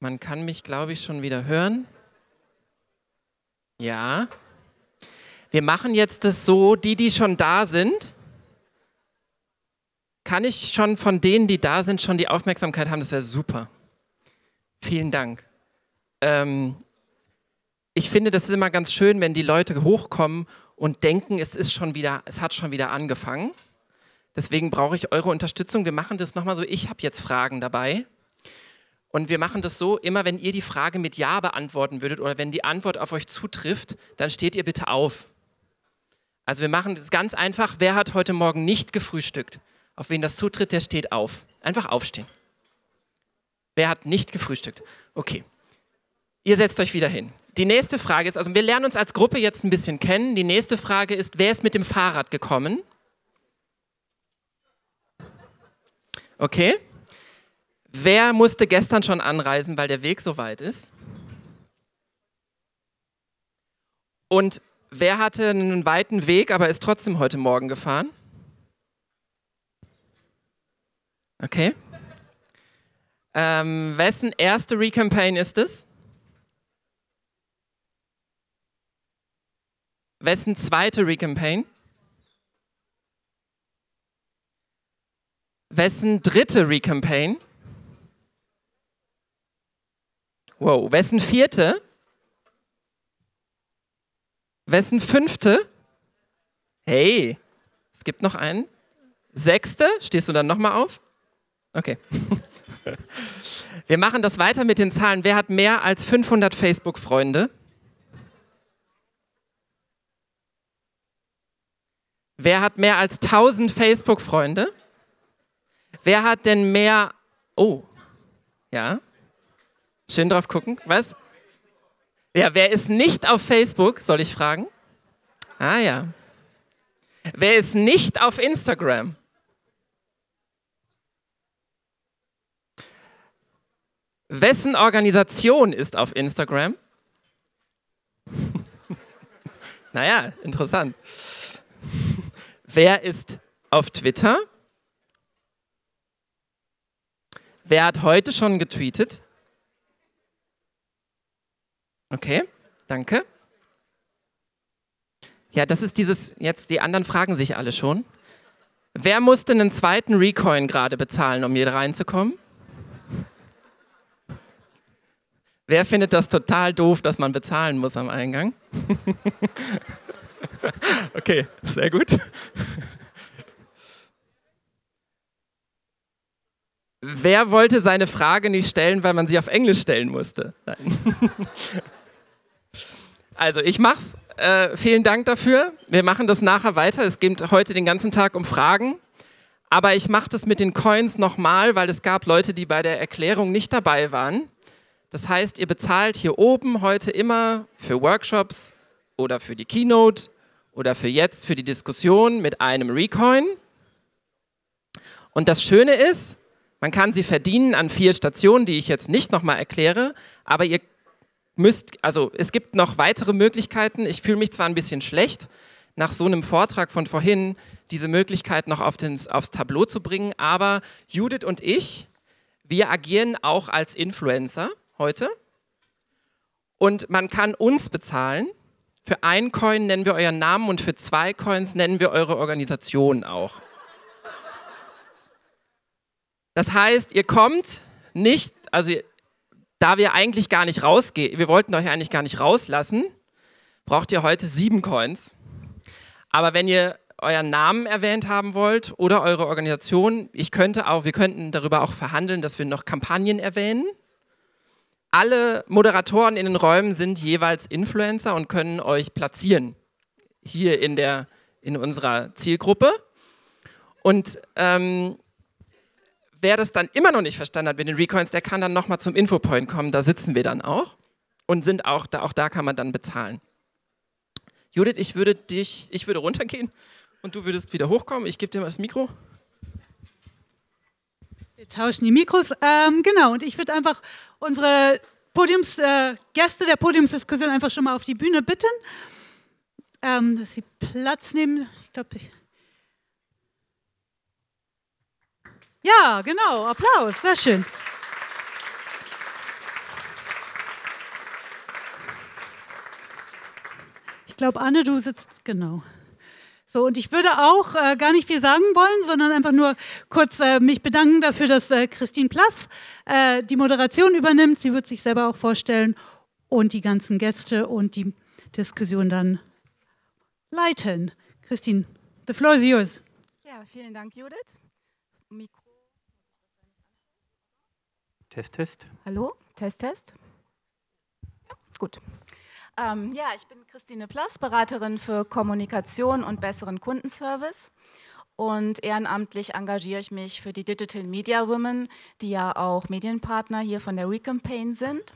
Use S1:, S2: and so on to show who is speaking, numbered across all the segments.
S1: Man kann mich, glaube ich, schon wieder hören. Ja. Wir machen jetzt das so, die, die schon da sind, kann ich schon von denen, die da sind, schon die Aufmerksamkeit haben? Das wäre super. Vielen Dank. Ähm, ich finde, das ist immer ganz schön, wenn die Leute hochkommen und denken, es ist schon wieder, es hat schon wieder angefangen. Deswegen brauche ich eure Unterstützung. Wir machen das nochmal so. Ich habe jetzt Fragen dabei. Und wir machen das so, immer wenn ihr die Frage mit Ja beantworten würdet oder wenn die Antwort auf euch zutrifft, dann steht ihr bitte auf. Also wir machen das ganz einfach. Wer hat heute Morgen nicht gefrühstückt? Auf wen das zutritt, der steht auf. Einfach aufstehen. Wer hat nicht gefrühstückt? Okay. Ihr setzt euch wieder hin. Die nächste Frage ist, also wir lernen uns als Gruppe jetzt ein bisschen kennen. Die nächste Frage ist, wer ist mit dem Fahrrad gekommen? Okay. Wer musste gestern schon anreisen, weil der Weg so weit ist? Und wer hatte einen weiten Weg, aber ist trotzdem heute Morgen gefahren? Okay. Ähm, wessen erste Recampaign ist es? Wessen zweite Recampaign? Wessen dritte Recampaign? Wow, wessen vierte? Wessen fünfte? Hey, es gibt noch einen. Sechste? Stehst du dann nochmal auf? Okay. Wir machen das weiter mit den Zahlen. Wer hat mehr als 500 Facebook-Freunde? Wer hat mehr als 1000 Facebook-Freunde? Wer hat denn mehr... Oh, ja. Schön drauf gucken. Was? Ja, wer ist nicht auf Facebook, soll ich fragen? Ah ja. Wer ist nicht auf Instagram? Wessen Organisation ist auf Instagram? naja, interessant. Wer ist auf Twitter? Wer hat heute schon getweetet? Okay, danke. Ja, das ist dieses, jetzt die anderen fragen sich alle schon. Wer musste einen zweiten Recoin gerade bezahlen, um hier reinzukommen? Wer findet das total doof, dass man bezahlen muss am Eingang? okay, sehr gut. Wer wollte seine Frage nicht stellen, weil man sie auf Englisch stellen musste? Nein. Also ich mach's. Äh, vielen Dank dafür. Wir machen das nachher weiter. Es geht heute den ganzen Tag um Fragen. Aber ich mache das mit den Coins nochmal, weil es gab Leute, die bei der Erklärung nicht dabei waren. Das heißt, ihr bezahlt hier oben heute immer für Workshops oder für die Keynote oder für jetzt, für die Diskussion mit einem Recoin. Und das Schöne ist, man kann sie verdienen an vier Stationen, die ich jetzt nicht nochmal erkläre, aber ihr müsst, also es gibt noch weitere Möglichkeiten. Ich fühle mich zwar ein bisschen schlecht, nach so einem Vortrag von vorhin diese Möglichkeit noch auf den, aufs Tableau zu bringen, aber Judith und ich, wir agieren auch als Influencer heute und man kann uns bezahlen. Für ein Coin nennen wir euren Namen und für zwei Coins nennen wir eure Organisation auch. Das heißt, ihr kommt nicht, also da wir eigentlich gar nicht rausgehen, wir wollten euch eigentlich gar nicht rauslassen, braucht ihr heute sieben Coins. Aber wenn ihr euren Namen erwähnt haben wollt oder eure Organisation, ich könnte auch, wir könnten darüber auch verhandeln, dass wir noch Kampagnen erwähnen. Alle Moderatoren in den Räumen sind jeweils Influencer und können euch platzieren hier in, der, in unserer Zielgruppe. Und ähm, wer das dann immer noch nicht verstanden hat mit den Recoins, der kann dann nochmal zum Infopoint kommen. Da sitzen wir dann auch und sind auch da, auch da kann man dann bezahlen. Judith, ich würde dich, ich würde runtergehen und du würdest wieder hochkommen. Ich gebe dir mal das Mikro.
S2: Wir tauschen die Mikros. Ähm, genau, und ich würde einfach unsere Podiums, äh, Gäste der Podiumsdiskussion einfach schon mal auf die Bühne bitten, ähm, dass sie Platz nehmen. Ich glaube, ich Ja, genau. Applaus. Sehr schön. Ich glaube, Anne, du sitzt genau. So, und ich würde auch äh, gar nicht viel sagen wollen, sondern einfach nur kurz äh, mich bedanken dafür, dass äh, Christine Plass äh, die Moderation übernimmt. Sie wird sich selber auch vorstellen und die ganzen Gäste und die Diskussion dann leiten. Christine, the floor is yours.
S3: Ja, vielen Dank, Judith. Mikro.
S4: Test, Test.
S3: Hallo, Test, Test. Ja, gut. Ähm, ja, ich bin Christine Plass, Beraterin für Kommunikation und besseren Kundenservice. Und ehrenamtlich engagiere ich mich für die Digital Media Women, die ja auch Medienpartner hier von der Recampaign sind.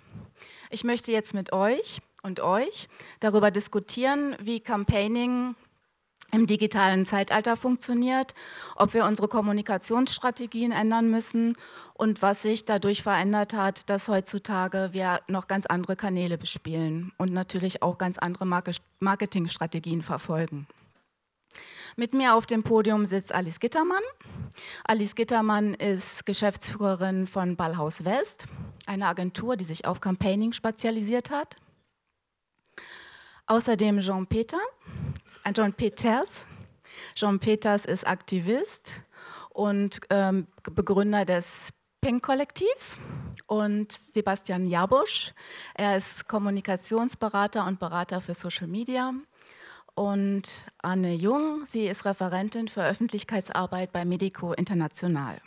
S3: Ich möchte jetzt mit euch und euch darüber diskutieren, wie Campaigning im digitalen Zeitalter funktioniert, ob wir unsere Kommunikationsstrategien ändern müssen und was sich dadurch verändert hat, dass heutzutage wir noch ganz andere Kanäle bespielen und natürlich auch ganz andere Marketingstrategien verfolgen. Mit mir auf dem Podium sitzt Alice Gittermann. Alice Gittermann ist Geschäftsführerin von Ballhaus West, einer Agentur, die sich auf Campaigning spezialisiert hat. Außerdem Jean Peter, John Peters. Jean Peters ist Aktivist und ähm, Begründer des Pink-Kollektivs und Sebastian Jabusch. Er ist Kommunikationsberater und Berater für Social Media. Und Anne Jung, sie ist Referentin für Öffentlichkeitsarbeit bei Medico International.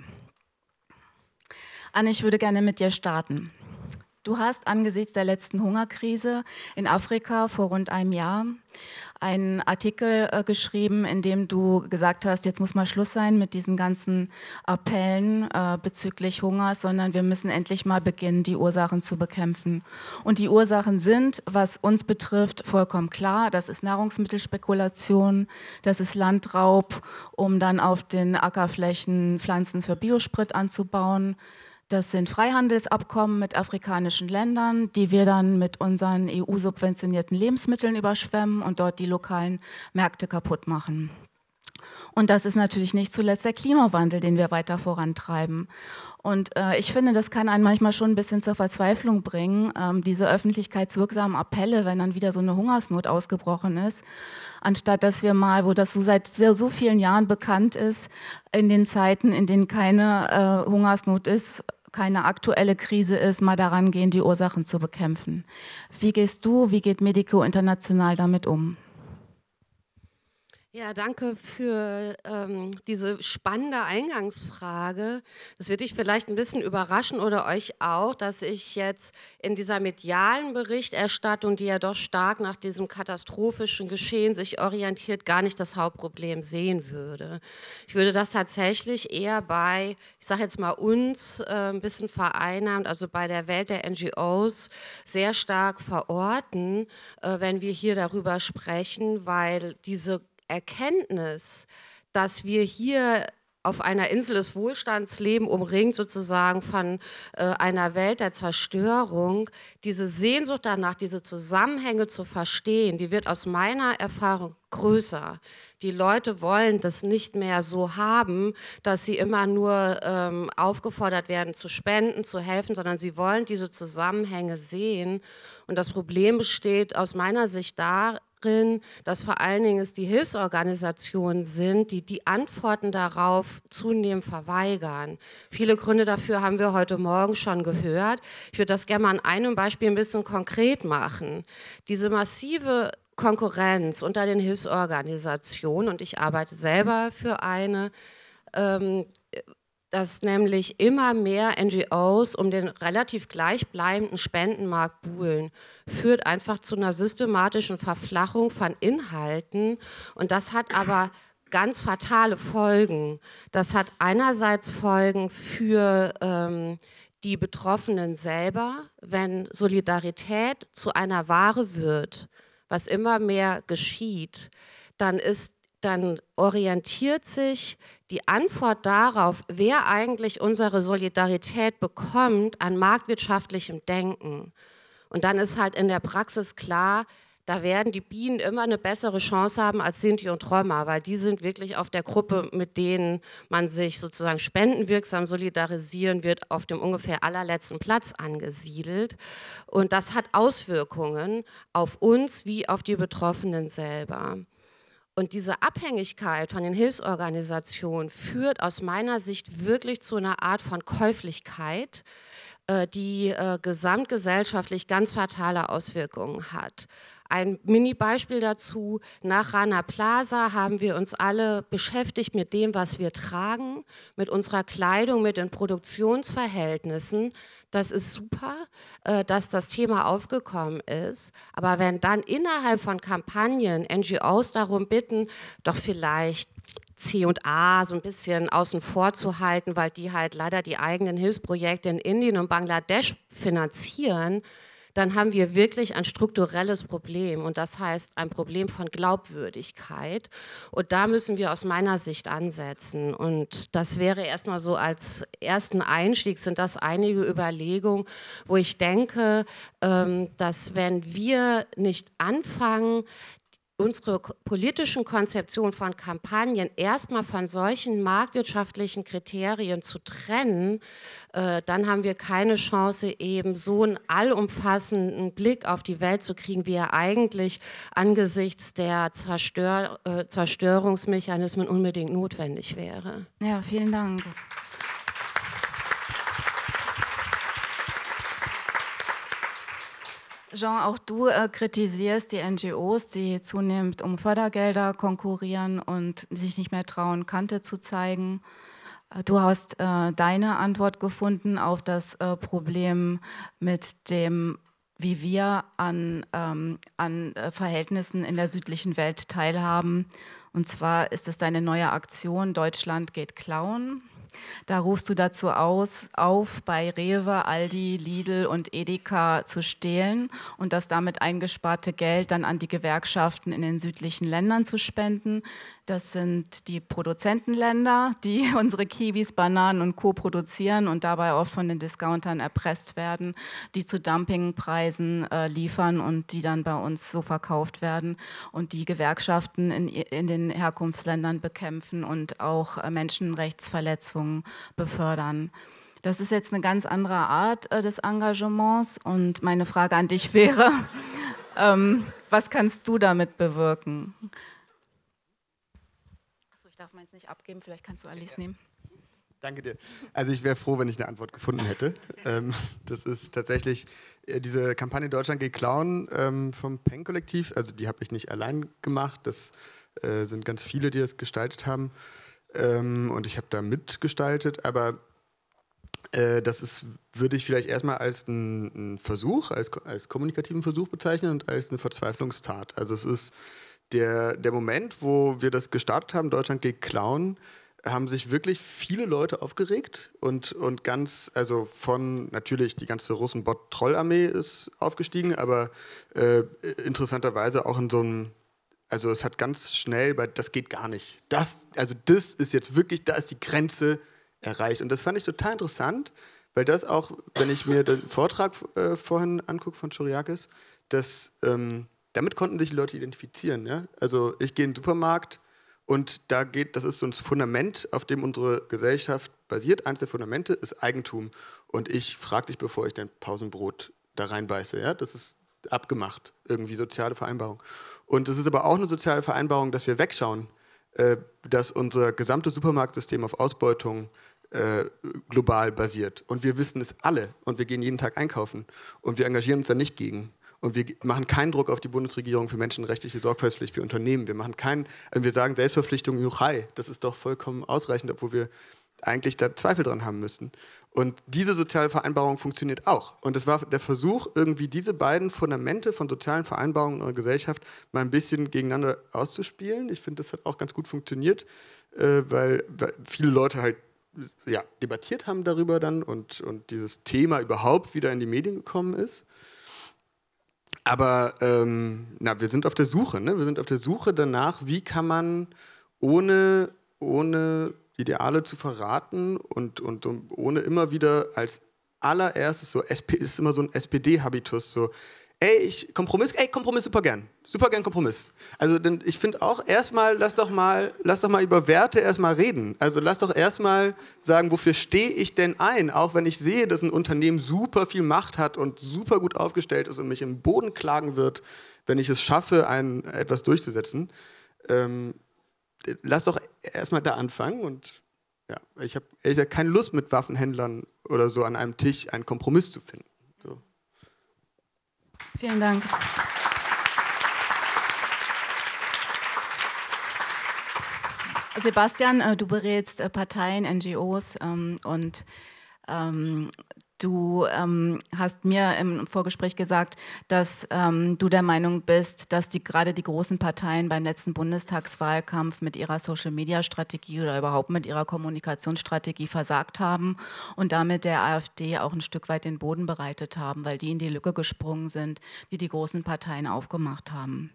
S3: Anne, ich würde gerne mit dir starten. Du hast angesichts der letzten Hungerkrise in Afrika vor rund einem Jahr einen Artikel äh, geschrieben, in dem du gesagt hast, jetzt muss mal Schluss sein mit diesen ganzen Appellen äh, bezüglich Hungers, sondern wir müssen endlich mal beginnen, die Ursachen zu bekämpfen. Und die Ursachen sind, was uns betrifft, vollkommen klar. Das ist Nahrungsmittelspekulation, das ist Landraub, um dann auf den Ackerflächen Pflanzen für Biosprit anzubauen. Das sind Freihandelsabkommen mit afrikanischen Ländern, die wir dann mit unseren EU-subventionierten Lebensmitteln überschwemmen und dort die lokalen Märkte kaputt machen. Und das ist natürlich nicht zuletzt der Klimawandel, den wir weiter vorantreiben. Und äh, ich finde, das kann einen manchmal schon ein bisschen zur Verzweiflung bringen, ähm, diese öffentlichkeitswirksamen Appelle, wenn dann wieder so eine Hungersnot ausgebrochen ist, anstatt dass wir mal, wo das so seit sehr, so vielen Jahren bekannt ist, in den Zeiten, in denen keine äh, Hungersnot ist, keine aktuelle Krise ist, mal daran gehen, die Ursachen zu bekämpfen. Wie gehst du, wie geht Medico International damit um?
S5: Ja, danke für ähm, diese spannende Eingangsfrage. Das wird dich vielleicht ein bisschen überraschen oder euch auch, dass ich jetzt in dieser medialen Berichterstattung, die ja doch stark nach diesem katastrophischen Geschehen sich orientiert, gar nicht das Hauptproblem sehen würde. Ich würde das tatsächlich eher bei, ich sage jetzt mal uns, äh, ein bisschen vereinnahmt, also bei der Welt der NGOs sehr stark verorten, äh, wenn wir hier darüber sprechen, weil diese Erkenntnis, dass wir hier auf einer Insel des Wohlstands leben, umringt sozusagen von äh, einer Welt der Zerstörung, diese Sehnsucht danach, diese Zusammenhänge zu verstehen, die wird aus meiner Erfahrung größer. Die Leute wollen das nicht mehr so haben, dass sie immer nur ähm, aufgefordert werden zu spenden, zu helfen, sondern sie wollen diese Zusammenhänge sehen. Und das Problem besteht aus meiner Sicht darin, dass vor allen Dingen es die Hilfsorganisationen sind, die die Antworten darauf zunehmend verweigern. Viele Gründe dafür haben wir heute Morgen schon gehört. Ich würde das gerne mal an einem Beispiel ein bisschen konkret machen. Diese massive Konkurrenz unter den Hilfsorganisationen, und ich arbeite selber für eine, ähm, dass nämlich immer mehr NGOs um den relativ gleichbleibenden Spendenmarkt buhlen, führt einfach zu einer systematischen Verflachung von Inhalten. Und das hat aber ganz fatale Folgen. Das hat einerseits Folgen für ähm, die Betroffenen selber, wenn Solidarität zu einer Ware wird, was immer mehr geschieht, dann ist dann orientiert sich die Antwort darauf, wer eigentlich unsere Solidarität bekommt, an marktwirtschaftlichem Denken. Und dann ist halt in der Praxis klar, da werden die Bienen immer eine bessere Chance haben als Sinti und Roma, weil die sind wirklich auf der Gruppe, mit denen man sich sozusagen spendenwirksam solidarisieren wird, auf dem ungefähr allerletzten Platz angesiedelt. Und das hat Auswirkungen auf uns wie auf die Betroffenen selber. Und diese Abhängigkeit von den Hilfsorganisationen führt aus meiner Sicht wirklich zu einer Art von Käuflichkeit, äh, die äh, gesamtgesellschaftlich ganz fatale Auswirkungen hat. Ein Mini-Beispiel dazu. Nach Rana Plaza haben wir uns alle beschäftigt mit dem, was wir tragen, mit unserer Kleidung, mit den Produktionsverhältnissen. Das ist super, äh, dass das Thema aufgekommen ist. Aber wenn dann innerhalb von Kampagnen NGOs darum bitten, doch vielleicht C und A so ein bisschen außen vor zu halten, weil die halt leider die eigenen Hilfsprojekte in Indien und Bangladesch finanzieren, dann haben wir wirklich ein strukturelles Problem und das heißt ein Problem von Glaubwürdigkeit. Und da müssen wir aus meiner Sicht ansetzen. Und das wäre erstmal so als ersten Einstieg, sind das einige Überlegungen, wo ich denke, ähm, dass wenn wir nicht anfangen, unsere politischen Konzeptionen von Kampagnen erstmal von solchen marktwirtschaftlichen Kriterien zu trennen, äh, dann haben wir keine Chance, eben so einen allumfassenden Blick auf die Welt zu kriegen, wie er eigentlich angesichts der Zerstör äh, Zerstörungsmechanismen unbedingt notwendig wäre.
S3: Ja, vielen Dank. Jean, auch du äh, kritisierst die NGOs, die zunehmend um Fördergelder konkurrieren und sich nicht mehr trauen, Kante zu zeigen. Äh, du hast äh, deine Antwort gefunden auf das äh, Problem mit dem, wie wir an, ähm, an äh, Verhältnissen in der südlichen Welt teilhaben. Und zwar ist es deine neue Aktion Deutschland geht klauen. Da rufst du dazu aus, auf, bei Rewe, Aldi, Lidl und Edeka zu stehlen und das damit eingesparte Geld dann an die Gewerkschaften in den südlichen Ländern zu spenden. Das sind die Produzentenländer, die unsere Kiwis, Bananen und Co. produzieren und dabei oft von den Discountern erpresst werden, die zu Dumpingpreisen äh, liefern und die dann bei uns so verkauft werden und die Gewerkschaften in, in den Herkunftsländern bekämpfen und auch äh, Menschenrechtsverletzungen befördern. Das ist jetzt eine ganz andere Art äh, des Engagements und meine Frage an dich wäre, ähm, was kannst du damit bewirken? Ich darf meins nicht abgeben, vielleicht kannst du Alice ja. nehmen.
S4: Danke dir. Also ich wäre froh, wenn ich eine Antwort gefunden hätte. ähm, das ist tatsächlich äh, diese Kampagne Deutschland geht klauen ähm, vom Peng-Kollektiv. Also die habe ich nicht allein gemacht. Das äh, sind ganz viele, die das gestaltet haben. Ähm, und ich habe da mitgestaltet. Aber äh, das ist, würde ich vielleicht erstmal als einen Versuch, als, als kommunikativen Versuch bezeichnen und als eine Verzweiflungstat. Also es ist der, der Moment, wo wir das gestartet haben, Deutschland geht Clown, haben sich wirklich viele Leute aufgeregt und, und ganz, also von natürlich die ganze Russenbot-Trollarmee ist aufgestiegen, aber äh, interessanterweise auch in so einem, also es hat ganz schnell, bei, das geht gar nicht. Das, also das ist jetzt wirklich, da ist die Grenze erreicht. Und das fand ich total interessant, weil das auch, wenn ich mir den Vortrag äh, vorhin angucke von Choriakis, dass ähm, damit konnten sich Leute identifizieren. Ja? Also ich gehe in den Supermarkt und da geht, das ist so ein Fundament, auf dem unsere Gesellschaft basiert. Eines der Fundamente ist Eigentum. Und ich frage dich, bevor ich dein Pausenbrot da reinbeiße. Ja? Das ist abgemacht, irgendwie soziale Vereinbarung. Und es ist aber auch eine soziale Vereinbarung, dass wir wegschauen, äh, dass unser gesamtes Supermarktsystem auf Ausbeutung äh, global basiert. Und wir wissen es alle und wir gehen jeden Tag einkaufen und wir engagieren uns da nicht gegen. Und wir machen keinen Druck auf die Bundesregierung für menschenrechtliche Sorgfaltspflicht für Unternehmen. Wir machen keinen, also wir sagen Selbstverpflichtung Juchai. Das ist doch vollkommen ausreichend, obwohl wir eigentlich da Zweifel dran haben müssen. Und diese soziale Vereinbarung funktioniert auch. Und es war der Versuch, irgendwie diese beiden Fundamente von sozialen Vereinbarungen in unserer Gesellschaft mal ein bisschen gegeneinander auszuspielen. Ich finde, das hat auch ganz gut funktioniert, äh, weil, viele Leute halt ja, debattiert haben darüber dann und, und dieses Thema überhaupt wieder in die Medien gekommen ist. Aber ähm, na, wir sind auf der Suche. Ne? Wir sind auf der Suche danach, wie kann man ohne, ohne Ideale zu verraten und, und, und ohne immer wieder als allererstes so, SP, ist immer so ein SPD-Habitus, so, ey, ich, Kompromiss, ey, Kompromiss super gern. Super gern Kompromiss. Also denn ich finde auch erstmal, lass doch mal, lass doch mal über Werte erstmal reden. Also lass doch erstmal sagen, wofür stehe ich denn ein? Auch wenn ich sehe, dass ein Unternehmen super viel Macht hat und super gut aufgestellt ist und mich im Boden klagen wird, wenn ich es schaffe, ein, etwas durchzusetzen. Ähm, lass doch erstmal da anfangen und ja, ich habe ehrlich gesagt keine Lust mit Waffenhändlern oder so an einem Tisch einen Kompromiss zu finden. So.
S3: Vielen Dank. Sebastian, äh, du berätst äh, Parteien, NGOs ähm, und ähm, du ähm, hast mir im Vorgespräch gesagt, dass du der Meinung bist, dass die, gerade die großen Parteien beim letzten Bundestagswahlkampf mit ihrer Social-Media-Strategie oder überhaupt mit ihrer Kommunikationsstrategie versagt haben und damit der AfD auch ein Stück weit den Boden bereitet haben, weil die in die Lücke gesprungen sind, die die großen Parteien aufgemacht haben.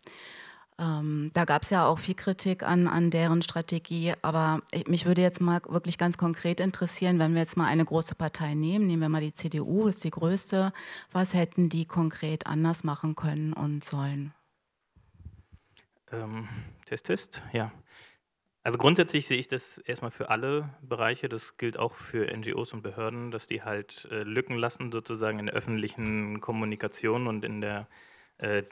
S3: Ähm, da gab es ja auch viel Kritik an, an deren Strategie, aber ich, mich würde jetzt mal wirklich ganz konkret interessieren, wenn wir jetzt mal eine große Partei nehmen, nehmen wir mal die CDU, das ist die größte, was hätten die konkret anders machen können und sollen?
S6: Ähm, Test, Test, ja. Also grundsätzlich sehe ich das erstmal für alle Bereiche, das gilt auch für NGOs und Behörden, dass die halt äh, Lücken lassen sozusagen in der öffentlichen Kommunikation und in der äh,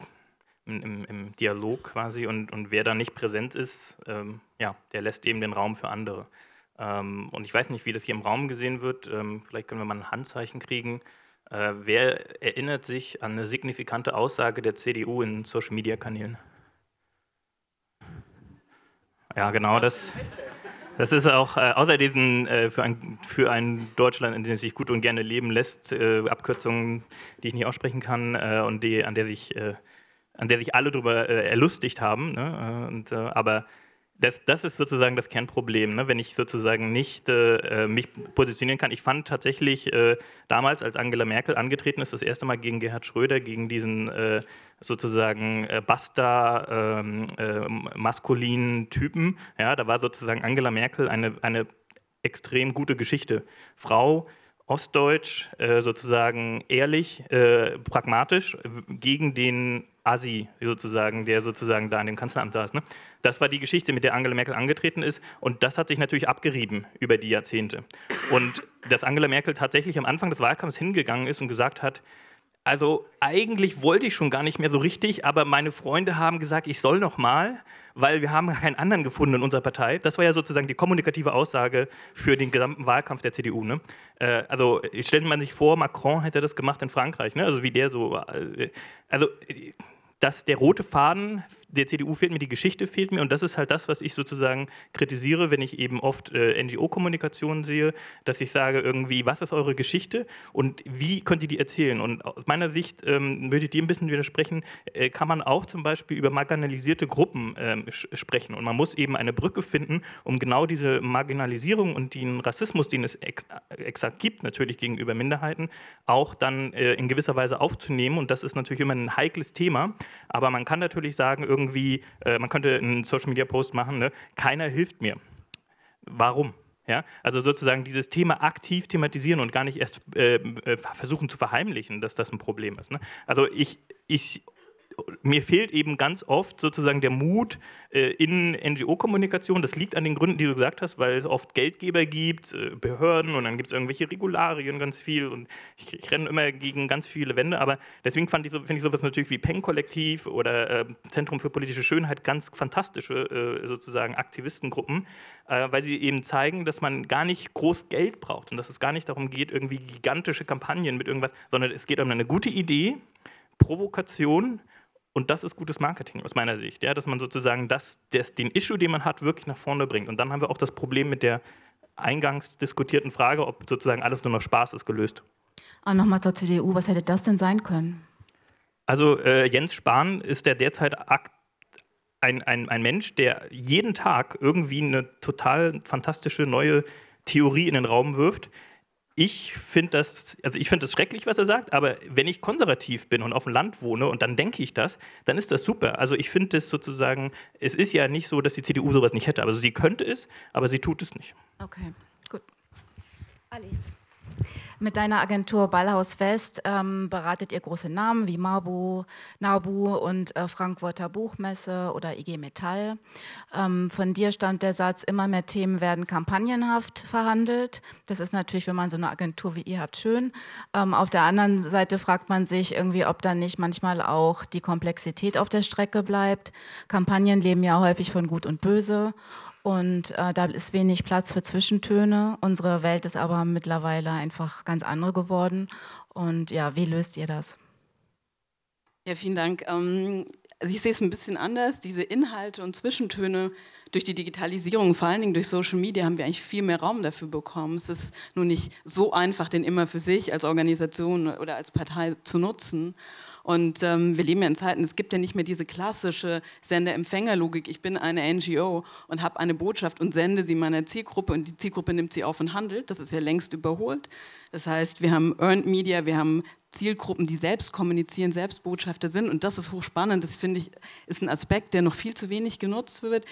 S6: im, im, Dialog quasi und, und wer da nicht präsent ist, ähm, ja, der lässt eben den Raum für andere. Ähm, und ich weiß nicht, wie das hier im Raum gesehen wird, ähm, vielleicht können wir mal ein Handzeichen kriegen. Äh, wer erinnert sich an eine signifikante Aussage der CDU in Social-Media-Kanälen? Ja, genau, das, das ist auch äh, außer diesen äh, für, ein, für ein Deutschland, in dem es sich gut und gerne leben lässt, äh, Abkürzungen, die ich nicht aussprechen kann äh, und die, an der sich äh, an der sich alle darüber äh, erlustigt haben. Ne? Äh, und, äh, aber das, das, ist sozusagen das Kernproblem, ne? wenn ich sozusagen nicht äh, äh, mich positionieren kann. Ich fand tatsächlich äh, damals, als Angela Merkel angetreten ist, das erste Mal gegen Gerhard Schröder, gegen diesen sozusagen äh, Basta ähm, maskulinen Typen, ja, da war sozusagen Angela Merkel eine, eine extrem gute Geschichte. Frau, Ostdeutsch, sozusagen ehrlich, pragmatisch gegen den Asi sozusagen, der sozusagen da in dem Kanzleramt saß. Ne? Das war die Geschichte, mit der Angela Merkel angetreten ist und das hat sich natürlich abgerieben über die Jahrzehnte. Und dass Angela Merkel tatsächlich am Anfang des Wahlkampfs hingegangen ist und gesagt hat, also eigentlich wollte ich schon gar nicht mehr so richtig, aber meine Freunde haben gesagt, ich soll noch mal, weil wir haben keinen anderen gefunden in unserer Partei. Das war ja sozusagen die kommunikative Aussage für den gesamten Wahlkampf der CDU. Ne? Äh, also stellt man sich vor, Macron hätte das gemacht in Frankreich, ne? also wie der so, äh, also dass der rote Faden der CDU fehlt mir, die Geschichte fehlt mir. Und das ist halt das, was ich sozusagen kritisiere, wenn ich eben oft äh, NGO-Kommunikation sehe, dass ich sage irgendwie, was ist eure Geschichte und wie könnt ihr die erzählen? Und aus meiner Sicht ähm, würde ich dir ein bisschen widersprechen, äh, kann man auch zum Beispiel über marginalisierte Gruppen ähm, sprechen. Und man muss eben eine Brücke finden, um genau diese Marginalisierung und den Rassismus, den es ex exakt gibt, natürlich gegenüber Minderheiten, auch dann äh, in gewisser Weise aufzunehmen. Und das ist natürlich immer ein heikles Thema, aber man kann natürlich sagen, irgendwie, äh, man könnte einen Social Media Post machen, ne? keiner hilft mir. Warum? Ja, also sozusagen dieses Thema aktiv thematisieren und gar nicht erst äh, äh versuchen zu verheimlichen, dass das ein Problem ist. Ne? Also ich, ich mir fehlt eben ganz oft sozusagen der Mut äh, in NGO-Kommunikation. Das liegt an den Gründen, die du gesagt hast, weil es oft Geldgeber gibt, äh, Behörden und dann gibt es irgendwelche Regularien ganz viel und ich, ich, renne immer gegen ganz viele Wände, aber deswegen ich so, finde ich sowas natürlich wie Peng-Kollektiv oder äh, Zentrum für politische Schönheit ganz fantastische äh, sozusagen Aktivistengruppen, äh, weil sie eben zeigen, dass man gar nicht groß Geld braucht und dass es gar nicht darum geht, irgendwie gigantische Kampagnen mit irgendwas, sondern es geht um eine gute Idee, Provokation und das ist gutes Marketing aus meiner Sicht, ja, dass man sozusagen das, das, den Issue, den man hat, wirklich nach vorne bringt. Und dann haben wir auch das Problem mit der eingangs diskutierten Frage, ob sozusagen alles nur noch Spaß ist, gelöst.
S3: Und nochmal zur CDU, was hätte das denn sein können?
S6: Also äh, Jens Spahn ist der derzeit ein, ein, ein Mensch, der jeden Tag irgendwie eine total fantastische neue Theorie in den Raum wirft, ich finde das, also ich finde das schrecklich, was er sagt, aber wenn ich konservativ bin und auf dem Land wohne und dann denke ich das, dann ist das super. Also ich finde es sozusagen, es ist ja nicht so, dass die CDU sowas nicht hätte. Also sie könnte es, aber sie tut es nicht.
S3: Okay, gut. Alice. Mit deiner Agentur Ballhaus West ähm, beratet ihr große Namen wie Marbu, Nabu und äh, Frankfurter Buchmesse oder IG Metall. Ähm, von dir stammt der Satz, immer mehr Themen werden kampagnenhaft verhandelt. Das ist natürlich, wenn man so eine Agentur wie ihr habt, schön. Ähm, auf der anderen Seite fragt man sich irgendwie, ob dann nicht manchmal auch die Komplexität auf der Strecke bleibt. Kampagnen leben ja häufig von Gut und Böse. Und äh, da ist wenig Platz für Zwischentöne. Unsere Welt ist aber mittlerweile einfach ganz andere geworden. Und ja, wie löst ihr das?
S7: Ja, vielen Dank. Ähm, also ich sehe es ein bisschen anders. Diese Inhalte und Zwischentöne durch die Digitalisierung, vor allen Dingen durch Social Media, haben wir eigentlich viel mehr Raum dafür bekommen. Es ist nur nicht so einfach, den immer für sich als Organisation oder als Partei zu nutzen. Und ähm, wir leben ja in Zeiten, es gibt ja nicht mehr diese klassische Sender-Empfänger-Logik. Ich bin eine NGO und habe eine Botschaft und sende sie meiner Zielgruppe und die Zielgruppe nimmt sie auf und handelt. Das ist ja längst überholt. Das heißt, wir haben Earned Media, wir haben Zielgruppen, die selbst kommunizieren, selbst Botschafter sind. Und das ist hochspannend. Das finde ich, ist ein Aspekt, der noch viel zu wenig genutzt wird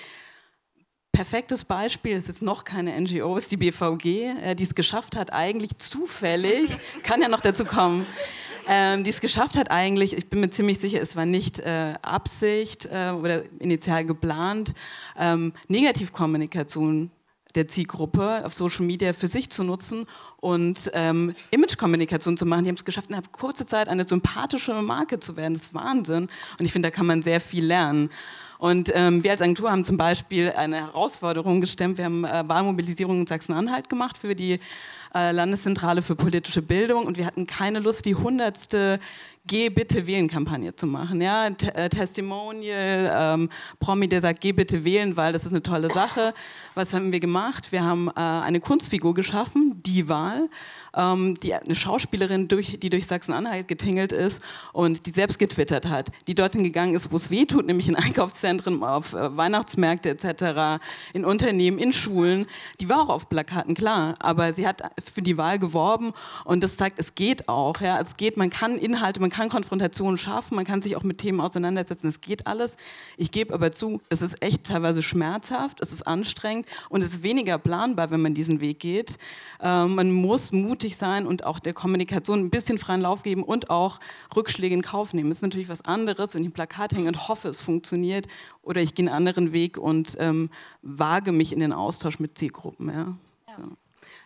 S7: perfektes Beispiel, ist noch keine NGO, ist die BVG, äh, die es geschafft hat, eigentlich zufällig, kann ja noch dazu kommen, ähm, die es geschafft hat eigentlich, ich bin mir ziemlich sicher, es war nicht äh, Absicht äh, oder initial geplant, ähm, Negativkommunikation der Zielgruppe auf Social Media für sich zu nutzen und ähm, Image-Kommunikation zu machen. Die haben es geschafft, innerhalb kurzer Zeit eine sympathische Marke zu werden. Das ist Wahnsinn. Und ich finde, da kann man sehr viel lernen. Und ähm, wir als Agentur haben zum Beispiel eine Herausforderung gestemmt. Wir haben äh, Wahlmobilisierung in Sachsen-Anhalt gemacht für die Landeszentrale für politische Bildung und wir hatten keine Lust, die hundertste Geh bitte wählen Kampagne zu machen. Ja, T äh, Testimonial, ähm, Promi, der sagt, geh bitte wählen, weil das ist eine tolle Sache. Was haben wir gemacht? Wir haben äh, eine Kunstfigur geschaffen, die Wahl, ähm, die eine Schauspielerin, durch, die durch Sachsen-Anhalt getingelt ist und die selbst getwittert hat, die dorthin gegangen ist, wo es weh tut, nämlich in Einkaufszentren, auf äh, Weihnachtsmärkte etc., in Unternehmen, in Schulen. Die war auch auf Plakaten, klar, aber sie hat für die Wahl geworben und das zeigt, es geht auch. Ja, es geht, man kann Inhalte, man kann Konfrontationen schaffen, man kann sich auch mit Themen auseinandersetzen, es geht alles. Ich gebe aber zu, es ist echt teilweise schmerzhaft, es ist anstrengend und es ist weniger planbar, wenn man diesen Weg geht. Ähm, man muss mutig sein und auch der Kommunikation ein bisschen freien Lauf geben und auch Rückschläge in Kauf nehmen. Es ist natürlich was anderes, wenn ich ein Plakat hänge und hoffe, es funktioniert oder ich gehe einen anderen Weg und ähm, wage mich in den Austausch mit Zielgruppen. Ja. ja.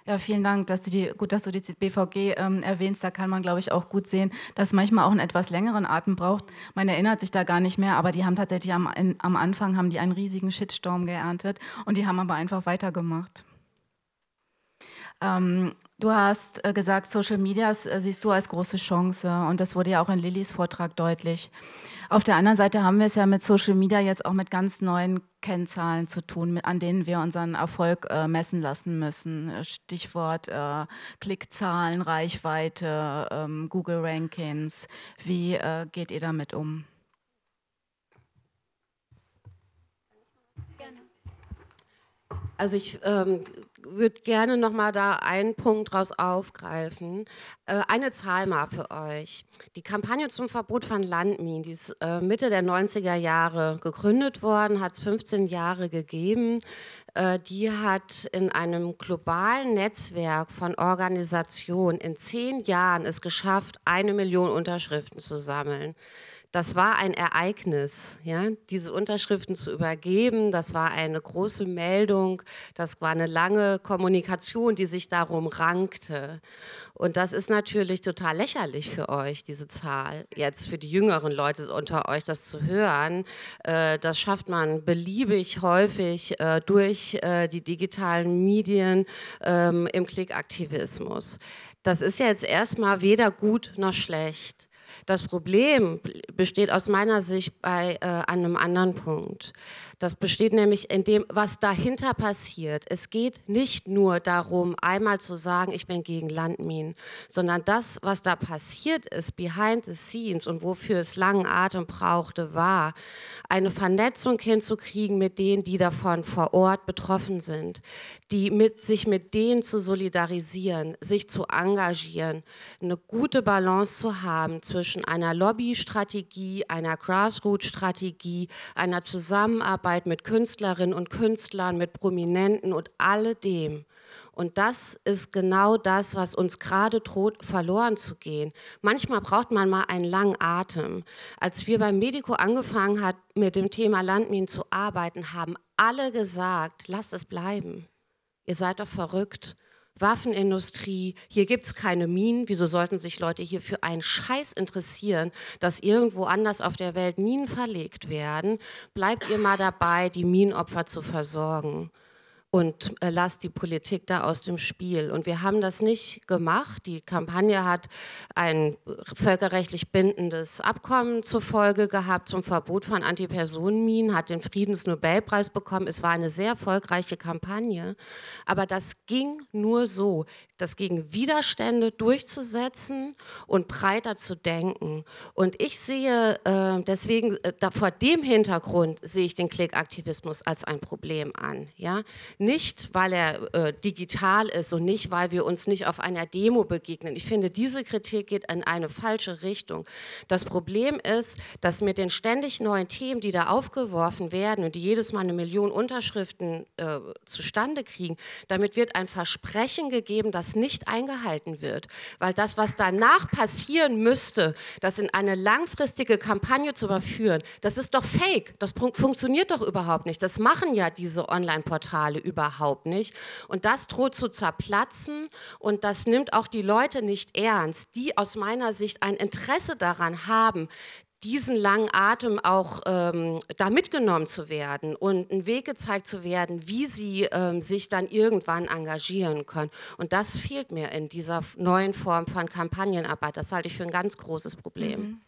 S3: Ja, vielen Dank, dass du die, gut, dass du die BVG ähm, erwähnst. Da kann man, glaube ich, auch gut sehen, dass manchmal auch einen etwas längeren Atem braucht. Man erinnert sich da gar nicht mehr, aber die haben tatsächlich am, in, am Anfang haben die einen riesigen Shitstorm geerntet und die haben aber einfach weitergemacht. Ähm, du hast äh, gesagt, Social Media äh, siehst du als große Chance und das wurde ja auch in Lillys Vortrag deutlich. Auf der anderen Seite haben wir es ja mit Social Media jetzt auch mit ganz neuen Kennzahlen zu tun, an denen wir unseren Erfolg äh, messen lassen müssen. Äh, Stichwort äh, Klickzahlen, Reichweite, ähm, Google Rankings. Wie äh, geht ihr damit um?
S5: Also ich ähm, würde gerne noch mal da einen Punkt draus aufgreifen. Äh, eine Zahl mal für euch. Die Kampagne zum Verbot von Landminen, die ist äh, Mitte der 90er Jahre gegründet worden, hat es 15 Jahre gegeben. Äh, die hat in einem globalen Netzwerk von Organisationen in zehn Jahren es geschafft, eine Million Unterschriften zu sammeln. Das war ein Ereignis, ja, diese Unterschriften zu übergeben. Das war eine große Meldung. Das war eine lange Kommunikation, die sich darum rankte. Und das ist natürlich total lächerlich für euch, diese Zahl. Jetzt für die jüngeren Leute unter euch das zu hören. Äh, das schafft man beliebig häufig äh, durch äh, die digitalen Medien ähm, im Klickaktivismus. Das ist jetzt erstmal weder gut noch schlecht. Das Problem besteht aus meiner Sicht bei äh, einem anderen Punkt. Das besteht nämlich in dem, was dahinter passiert. Es geht nicht nur darum, einmal zu sagen, ich bin gegen Landminen, sondern das, was da passiert ist, behind the scenes und wofür es langen Atem brauchte, war, eine Vernetzung hinzukriegen mit denen, die davon vor Ort betroffen sind, die mit, sich mit denen zu solidarisieren, sich zu engagieren, eine gute Balance zu haben zwischen einer Lobbystrategie, einer Grassroot-Strategie, einer Zusammenarbeit, Zusammenarbeit mit Künstlerinnen und Künstlern, mit Prominenten und alledem Und das ist genau das, was uns gerade droht, verloren zu gehen. Manchmal braucht man mal einen langen Atem. Als wir beim Medico angefangen haben, mit dem Thema Landminen zu arbeiten, haben alle gesagt, lasst es bleiben. Ihr seid doch verrückt. Waffenindustrie, hier gibt es keine Minen. Wieso sollten sich Leute hier für einen Scheiß interessieren, dass irgendwo anders auf der Welt Minen verlegt werden? Bleibt ihr mal dabei, die Minenopfer zu versorgen und äh, lasst die Politik da aus dem Spiel. Und wir haben das nicht gemacht. Die Kampagne hat ein völkerrechtlich bindendes Abkommen zur Folge gehabt zum Verbot von Antipersonenminen, hat den Friedensnobelpreis bekommen. Es war eine sehr erfolgreiche Kampagne. Aber das ging nur so, das gegen Widerstände durchzusetzen und breiter zu denken. Und ich sehe äh, deswegen, äh, da, vor dem Hintergrund sehe ich den Klickaktivismus als ein Problem an. Ja? Nicht, weil er äh, digital ist und nicht, weil wir uns nicht auf einer Demo begegnen. Ich finde, diese Kritik geht in eine falsche Richtung. Das Problem ist, dass mit den ständig neuen Themen, die da aufgeworfen werden und die jedes Mal eine Million Unterschriften äh, zustande kriegen, damit wird ein Versprechen gegeben, das nicht eingehalten wird. Weil das, was danach passieren müsste, das in eine langfristige Kampagne zu überführen, das ist doch fake. Das funktioniert doch überhaupt nicht. Das machen ja diese Online-Portale überhaupt nicht. Und das droht zu zerplatzen und das nimmt auch die Leute nicht ernst, die aus meiner Sicht ein Interesse daran haben, diesen langen Atem auch ähm, da mitgenommen zu werden und einen Weg gezeigt zu werden, wie sie ähm, sich dann irgendwann engagieren können. Und das fehlt mir in dieser neuen Form von Kampagnenarbeit. Das halte ich für ein ganz großes Problem. Mhm.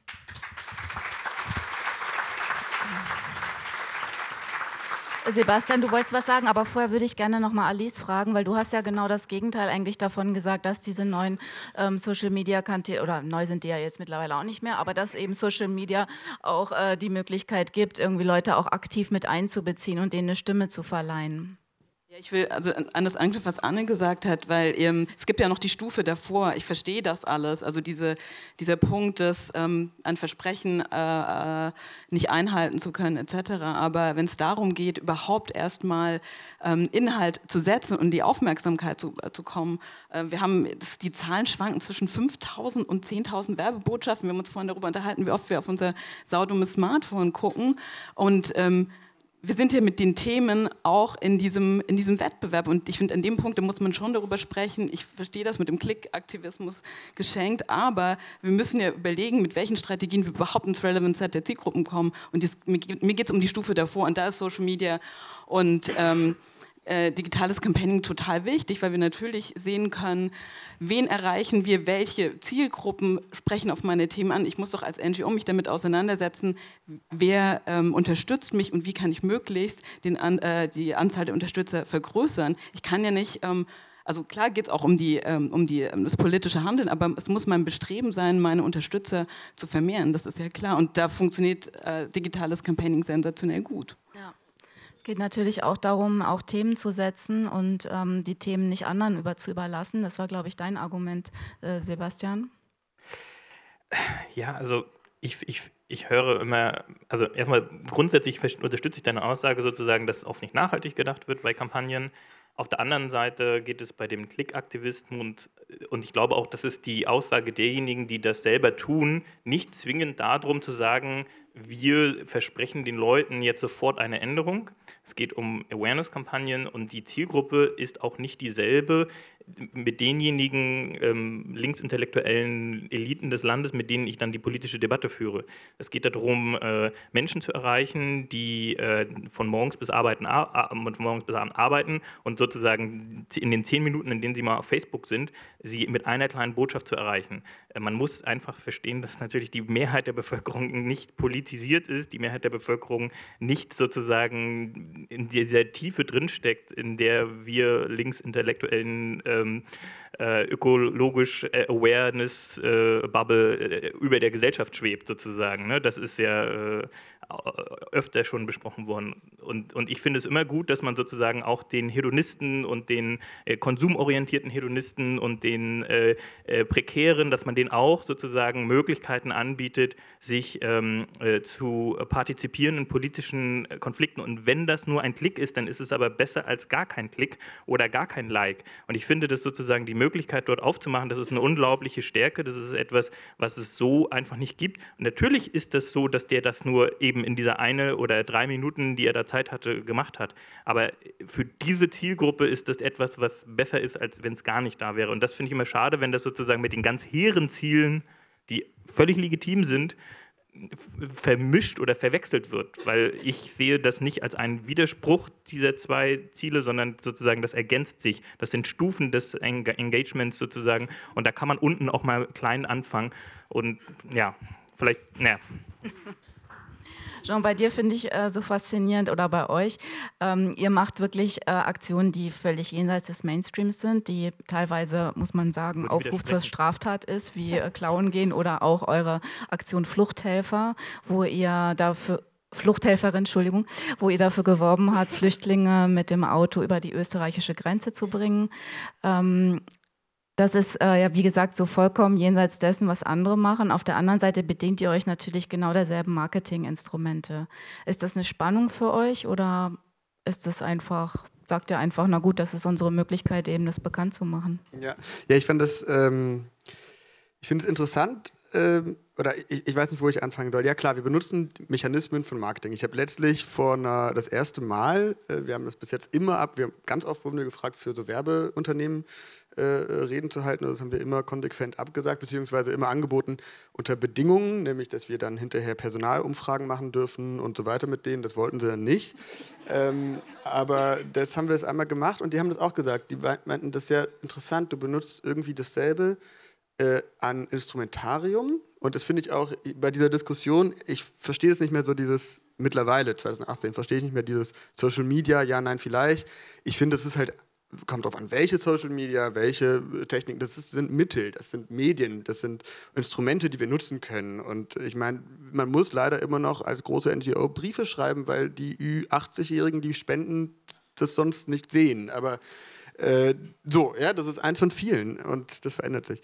S3: Sebastian, du wolltest was sagen, aber vorher würde ich gerne noch mal Alice fragen, weil du hast ja genau das Gegenteil eigentlich davon gesagt, dass diese neuen ähm, Social Media Kanäle oder neu sind die ja jetzt mittlerweile auch nicht mehr, aber dass eben Social Media auch äh, die Möglichkeit gibt, irgendwie Leute auch aktiv mit einzubeziehen und denen eine Stimme zu verleihen.
S7: Ich will also an das anknüpfen, was Anne gesagt hat, weil ähm, es gibt ja noch die Stufe davor. Ich verstehe das alles. Also diese, dieser Punkt, dass ähm, ein Versprechen äh, äh, nicht einhalten zu können, etc. Aber wenn es darum geht, überhaupt erstmal ähm, Inhalt zu setzen und die Aufmerksamkeit zu, äh, zu kommen, äh, wir haben das, die Zahlen schwanken zwischen 5.000 und 10.000 Werbebotschaften. Wir haben uns vorhin darüber unterhalten, wie oft wir auf unser saudummes Smartphone gucken und ähm, wir sind hier mit den Themen auch in diesem, in diesem Wettbewerb und ich finde, an dem Punkt muss man schon darüber sprechen. Ich verstehe das mit dem Klickaktivismus geschenkt, aber wir müssen ja überlegen, mit welchen Strategien wir überhaupt ins Relevant Set der Zielgruppen kommen. Und dies, mir geht es um die Stufe davor und da ist Social Media und ähm, äh, digitales Campaigning total wichtig, weil wir natürlich sehen können, wen erreichen wir, welche Zielgruppen sprechen auf meine Themen an. Ich muss doch als NGO mich damit auseinandersetzen, wer ähm, unterstützt mich und wie kann ich möglichst den, äh, die Anzahl der Unterstützer vergrößern. Ich kann ja nicht ähm, also klar geht es auch um, die, ähm, um die, um das politische Handeln, aber es muss mein Bestreben sein, meine Unterstützer zu vermehren. Das ist ja klar. Und da funktioniert äh, digitales Campaigning sensationell gut.
S3: Ja. Es geht natürlich auch darum, auch Themen zu setzen und ähm, die Themen nicht anderen über, zu überlassen. Das war, glaube ich, dein Argument, äh, Sebastian.
S6: Ja, also ich, ich, ich höre immer, also erstmal grundsätzlich unterstütze ich deine Aussage sozusagen, dass oft nicht nachhaltig gedacht wird bei Kampagnen. Auf der anderen Seite geht es bei dem Klickaktivisten und, und ich glaube auch, das ist die Aussage derjenigen, die das selber tun, nicht zwingend darum zu sagen, wir versprechen den Leuten jetzt sofort eine Änderung. Es geht um Awareness-Kampagnen und die Zielgruppe ist auch nicht dieselbe mit denjenigen ähm, linksintellektuellen Eliten des Landes, mit denen ich dann die politische Debatte führe. Es geht darum, äh, Menschen zu erreichen, die äh, von, morgens bis arbeiten, von morgens bis abend arbeiten und sozusagen in den zehn Minuten, in denen sie mal auf Facebook sind, sie mit einer kleinen Botschaft zu erreichen. Äh, man muss einfach verstehen, dass natürlich die Mehrheit der Bevölkerung nicht politisiert ist, die Mehrheit der Bevölkerung nicht sozusagen in dieser Tiefe drinsteckt, in der wir linksintellektuellen ähm, Euh, äh, ökologisch äh, Awareness-Bubble äh, über der Gesellschaft schwebt, sozusagen. Ne? Das ist ja äh, öfter schon besprochen worden. Und, und ich finde es immer gut, dass man sozusagen auch den Hedonisten und den äh, konsumorientierten Hedonisten und den äh, äh, Prekären, dass man denen auch sozusagen Möglichkeiten anbietet, sich ähm, äh, zu partizipieren in politischen äh, Konflikten. Und wenn das nur ein Klick ist, dann ist es aber besser als gar kein Klick oder gar kein Like. Und ich finde das sozusagen die Möglichkeit dort aufzumachen, das ist eine unglaubliche Stärke, das ist etwas, was es so einfach nicht gibt. Und natürlich ist das so, dass der das nur eben in dieser eine oder drei Minuten, die er da Zeit hatte, gemacht hat. Aber für diese Zielgruppe ist das etwas, was besser ist, als wenn es gar nicht da wäre. Und das finde ich immer schade, wenn das sozusagen mit den ganz hehren Zielen, die völlig legitim sind, vermischt oder verwechselt wird, weil ich sehe das nicht als einen Widerspruch dieser zwei Ziele, sondern sozusagen das ergänzt sich. Das sind Stufen des Engagements sozusagen und da kann man unten auch mal klein anfangen und ja, vielleicht, naja.
S3: Jean, bei dir finde ich äh, so faszinierend oder bei euch, ähm, ihr macht wirklich äh, Aktionen, die völlig jenseits des Mainstreams sind, die teilweise, muss man sagen, Aufruf zur Straftat ist, wie äh, Klauen gehen oder auch eure Aktion Fluchthelfer, wo ihr dafür Fluchthelferin, Entschuldigung, wo ihr dafür geworben habt, Flüchtlinge mit dem Auto über die österreichische Grenze zu bringen. Ähm, das ist äh, ja, wie gesagt, so vollkommen jenseits dessen, was andere machen. Auf der anderen Seite bedient ihr euch natürlich genau derselben Marketinginstrumente. Ist das eine Spannung für euch oder ist das einfach, sagt ihr einfach, na gut, das ist unsere Möglichkeit, eben das bekannt zu machen?
S4: Ja, ja ich fand das, ähm, ich finde es interessant, ähm, oder ich, ich, weiß nicht, wo ich anfangen soll. Ja klar, wir benutzen Mechanismen von Marketing. Ich habe letztlich vor einer, das erste Mal, äh, wir haben das bis jetzt immer ab, wir haben ganz oft wurden gefragt, für so Werbeunternehmen äh, Reden zu halten. Das haben wir immer konsequent abgesagt, beziehungsweise immer angeboten unter Bedingungen, nämlich dass wir dann hinterher Personalumfragen machen dürfen und so weiter mit denen. Das wollten sie dann nicht. Ähm, aber das haben wir es einmal gemacht und die haben das auch gesagt. Die meinten, das ist ja interessant, du benutzt irgendwie dasselbe äh, an Instrumentarium. Und das finde ich auch bei dieser Diskussion, ich verstehe es nicht mehr so dieses mittlerweile, 2018, verstehe ich nicht mehr dieses Social Media, ja, nein, vielleicht. Ich finde, es ist halt, kommt darauf an, welche Social Media, welche Techniken, das ist, sind Mittel, das sind Medien, das sind Instrumente, die wir nutzen können. Und ich meine, man muss leider immer noch als große NGO Briefe schreiben, weil die Ü80-Jährigen, die spenden, das sonst nicht sehen. Aber äh, so, ja, das ist eins von vielen und das verändert sich.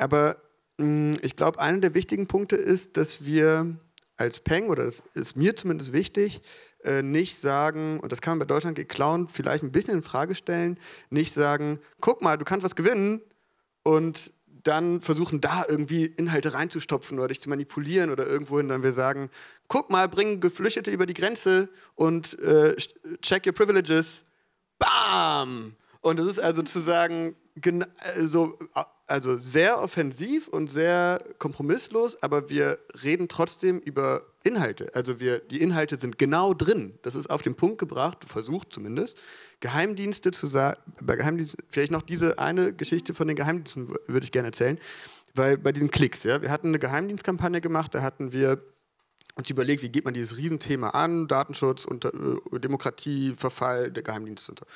S4: Aber mh, mm, ich glaube, einer der wichtigen Punkte ist, dass wir als Peng, oder das ist mir zumindest wichtig, äh, nicht sagen, und das kann man bei Deutschland geklaut vielleicht ein bisschen in Frage stellen, nicht sagen, guck mal, du kannst was gewinnen und dann versuchen, da irgendwie Inhalte reinzustopfen oder dich zu manipulieren oder irgendwohin, dann wir sagen, guck mal, bringen Geflüchtete über die Grenze und äh, check your privileges. Bam! Und es ist also zu sagen, also, also sehr offensiv und sehr kompromisslos, aber wir reden trotzdem über Inhalte. Also wir, die Inhalte sind genau drin. Das ist auf den Punkt gebracht, versucht zumindest. Geheimdienste zu sagen, bei Geheimdiensten, vielleicht noch diese eine Geschichte von den Geheimdiensten würde ich gerne erzählen, weil bei diesen Klicks, ja, wir hatten eine Geheimdienstkampagne gemacht, da hatten wir uns überlegt, wie geht man dieses Riesenthema an, Datenschutz, und, Demokratie, Verfall der Geheimdienste. Und, so.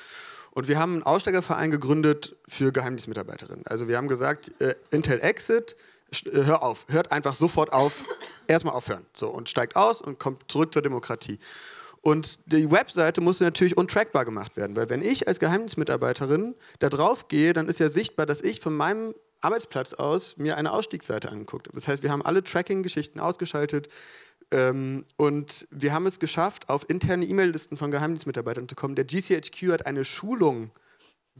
S4: Und wir haben einen Aussteigerverein gegründet für Geheimdienstmitarbeiterinnen. Also wir haben gesagt, äh, Intel Exit, äh, hör auf, hört einfach sofort auf, erstmal aufhören. So, und steigt aus und kommt zurück zur Demokratie. Und die Webseite musste natürlich untrackbar gemacht werden, weil wenn ich als Geheimdienstmitarbeiterin da drauf gehe, dann ist ja sichtbar, dass ich von meinem Arbeitsplatz aus mir eine Ausstiegsseite angeguckt habe. Das heißt, wir haben alle Tracking-Geschichten ausgeschaltet. Ähm, und wir haben es geschafft, auf interne E-Mail-Listen von Geheimdienstmitarbeitern zu kommen. Der GCHQ hat eine Schulung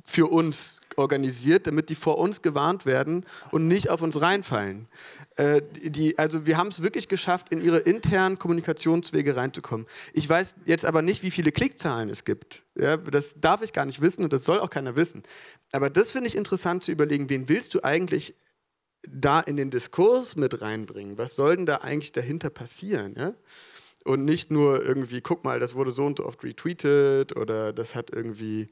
S4: für uns organisiert, damit die vor uns gewarnt werden und nicht auf uns reinfallen. Äh, die, also wir haben es wirklich geschafft, in ihre internen Kommunikationswege reinzukommen. Ich weiß jetzt aber nicht, wie viele Klickzahlen es gibt. Ja, das darf ich gar nicht wissen und das soll auch keiner wissen. Aber das finde ich interessant zu überlegen, wen willst du eigentlich da in den Diskurs mit reinbringen. Was soll denn da eigentlich dahinter passieren? Ja? Und nicht nur irgendwie, guck mal, das wurde so und so oft retweetet oder das hat irgendwie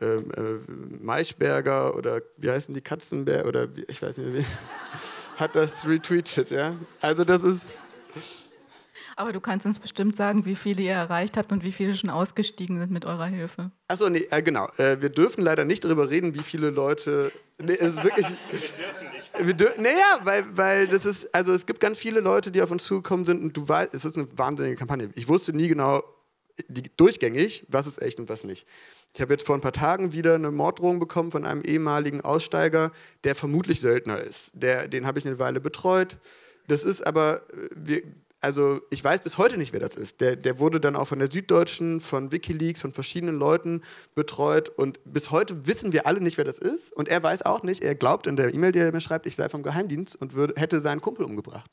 S4: ähm, äh, Maischberger oder wie heißen die Katzenberger oder wie, ich weiß nicht, wie, hat das retweetet, ja? Also das ist
S3: Aber du kannst uns bestimmt sagen, wie viele ihr erreicht habt und wie viele schon ausgestiegen sind mit eurer Hilfe.
S4: Achso, nee, äh, genau. Äh, wir dürfen leider nicht darüber reden, wie viele Leute. Nee, es ist wirklich. wir dürfen. Naja, weil, weil das ist, also es gibt ganz viele Leute, die auf uns zugekommen sind und du weißt, es ist eine wahnsinnige Kampagne. Ich wusste nie genau, die, durchgängig, was ist echt und was nicht. Ich habe jetzt vor ein paar Tagen wieder eine Morddrohung bekommen von einem ehemaligen Aussteiger, der vermutlich Söldner ist. Der, den habe ich eine Weile betreut. Das ist aber, äh, wir, also ich weiß bis heute nicht, wer das ist. Der, der wurde dann auch von der Süddeutschen, von Wikileaks, von verschiedenen Leuten betreut und bis heute wissen wir alle nicht, wer das ist. Und er weiß auch nicht, er glaubt in der E-Mail, die er mir schreibt, ich sei vom Geheimdienst und würde, hätte seinen Kumpel umgebracht.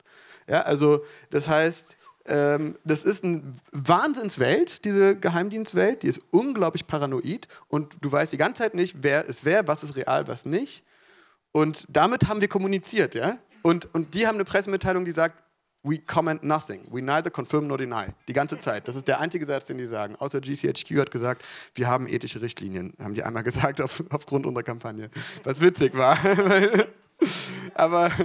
S4: Ja, also das heißt, ähm, das ist eine Wahnsinnswelt, diese Geheimdienstwelt, die ist unglaublich paranoid und du weißt die ganze Zeit nicht, wer ist wer, was ist real, was nicht. Und damit haben wir kommuniziert, ja. Und, und die haben eine Pressemitteilung, die sagt, we comment nothing. We neither confirm nor deny. Die ganze Zeit. Das ist der einzige Satz, den die sagen. Außer GCHQ hat gesagt, wir haben ethische Richtlinien. Haben die einmal gesagt auf, aufgrund unserer Kampagne. Was witzig war. Aber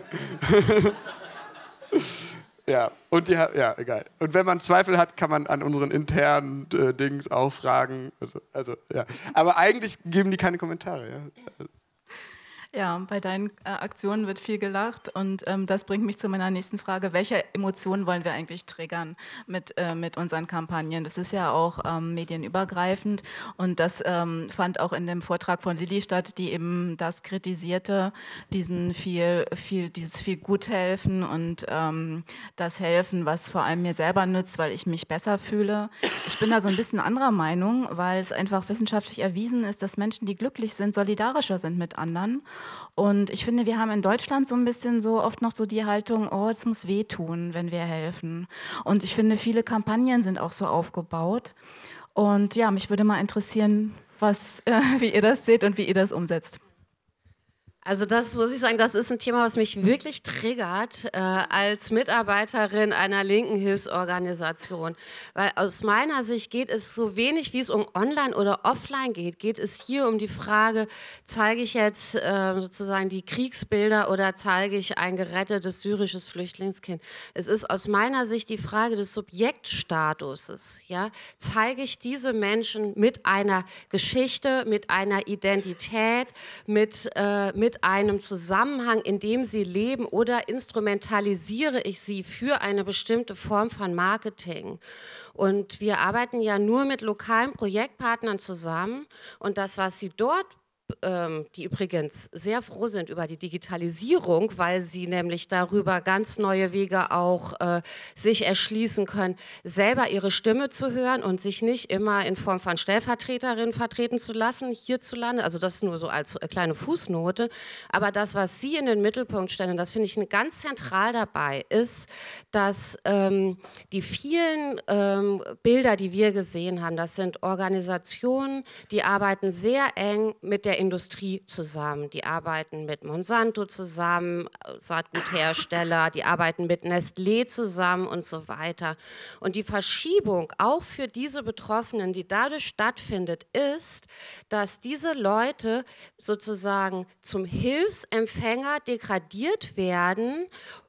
S4: ja, und die, ja, egal. Und wenn man Zweifel hat, kann man an unseren internen äh, Dings auch fragen. Also, also, ja. Aber eigentlich geben die keine Kommentare. Ja.
S3: Ja, bei deinen äh, Aktionen wird viel gelacht und ähm, das bringt mich zu meiner nächsten Frage. Welche Emotionen wollen wir eigentlich triggern mit, äh, mit unseren Kampagnen? Das ist ja auch ähm, medienübergreifend und das ähm, fand auch in dem Vortrag von Lilly statt, die eben das kritisierte, diesen viel, viel, dieses viel Guthelfen und ähm, das Helfen, was vor allem mir selber nützt, weil ich mich besser fühle. Ich bin da so ein bisschen anderer Meinung, weil es einfach wissenschaftlich erwiesen ist, dass Menschen, die glücklich sind, solidarischer sind mit anderen. Und ich finde, wir haben in Deutschland so ein bisschen so oft noch so die Haltung, oh, es muss wehtun, wenn wir helfen. Und ich finde, viele Kampagnen sind auch so aufgebaut. Und ja, mich würde mal interessieren, was, äh, wie ihr das seht und wie ihr das umsetzt.
S5: Also das muss ich sagen, das ist ein Thema, was mich wirklich triggert äh, als Mitarbeiterin einer linken Hilfsorganisation. Weil aus meiner Sicht geht es so wenig, wie es um Online oder Offline geht, geht es hier um die Frage, zeige ich jetzt äh, sozusagen die Kriegsbilder oder zeige ich ein gerettetes syrisches Flüchtlingskind. Es ist aus meiner Sicht die Frage des Subjektstatuses. Ja? Zeige ich diese Menschen mit einer Geschichte, mit einer Identität, mit, äh, mit einem Zusammenhang, in dem sie leben oder instrumentalisiere ich sie für eine bestimmte Form von Marketing. Und wir arbeiten ja nur mit lokalen Projektpartnern zusammen und das, was sie dort ähm, die übrigens sehr froh sind über die Digitalisierung, weil sie nämlich darüber ganz neue Wege auch äh, sich erschließen können, selber ihre Stimme zu hören und sich nicht immer in Form von Stellvertreterinnen vertreten zu lassen hierzulande. Also das nur so als äh, kleine Fußnote. Aber das, was Sie in den Mittelpunkt stellen, das finde ich ganz zentral dabei, ist, dass ähm, die vielen ähm, Bilder, die wir gesehen haben, das sind Organisationen, die arbeiten sehr eng mit der Industrie zusammen. Die arbeiten mit Monsanto zusammen, Saatguthersteller, die arbeiten mit Nestlé zusammen und so weiter. Und die Verschiebung auch für diese Betroffenen, die dadurch stattfindet, ist, dass diese Leute sozusagen zum Hilfsempfänger degradiert werden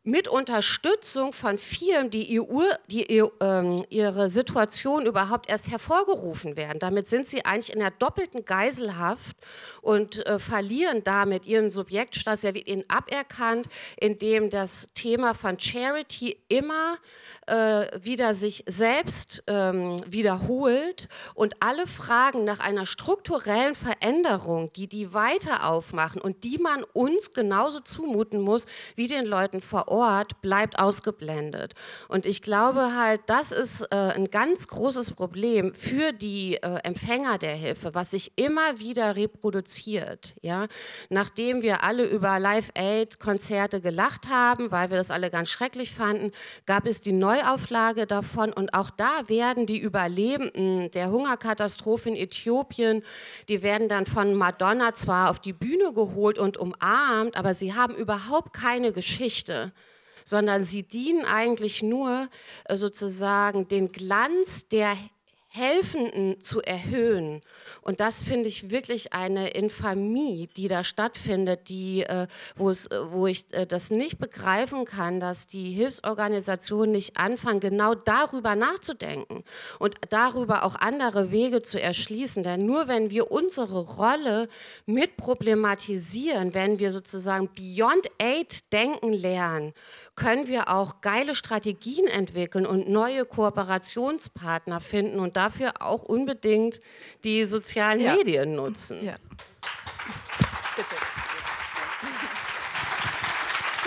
S5: mit Unterstützung von Firmen, die, EU, die äh, ihre Situation überhaupt erst hervorgerufen werden. Damit sind sie eigentlich in der doppelten Geiselhaft und äh, verlieren damit ihren Subjektstatus. Er wird ihnen aberkannt, indem das Thema von Charity immer äh, wieder sich selbst ähm, wiederholt und alle Fragen nach einer strukturellen Veränderung, die die weiter aufmachen und die man uns genauso zumuten muss wie den Leuten vor Ort, Ort bleibt ausgeblendet. Und ich glaube halt, das ist äh, ein ganz großes Problem für die äh, Empfänger der Hilfe, was sich immer wieder reproduziert. Ja? Nachdem wir alle über Live-Aid-Konzerte gelacht haben, weil wir das alle ganz schrecklich fanden, gab es die Neuauflage davon und auch da werden die Überlebenden der Hungerkatastrophe in Äthiopien, die werden dann von Madonna zwar auf die Bühne geholt und umarmt, aber sie haben überhaupt keine Geschichte sondern sie dienen eigentlich nur äh, sozusagen den Glanz der Helfenden zu erhöhen. Und das finde ich wirklich eine Infamie, die da stattfindet, die, äh, äh, wo ich äh, das nicht begreifen kann, dass die Hilfsorganisationen nicht anfangen, genau darüber nachzudenken und darüber auch andere Wege zu erschließen. Denn nur wenn wir unsere Rolle mit problematisieren, wenn wir sozusagen Beyond Aid denken lernen, können wir auch geile Strategien entwickeln und neue Kooperationspartner finden und dafür auch unbedingt die sozialen ja. Medien nutzen. Ja.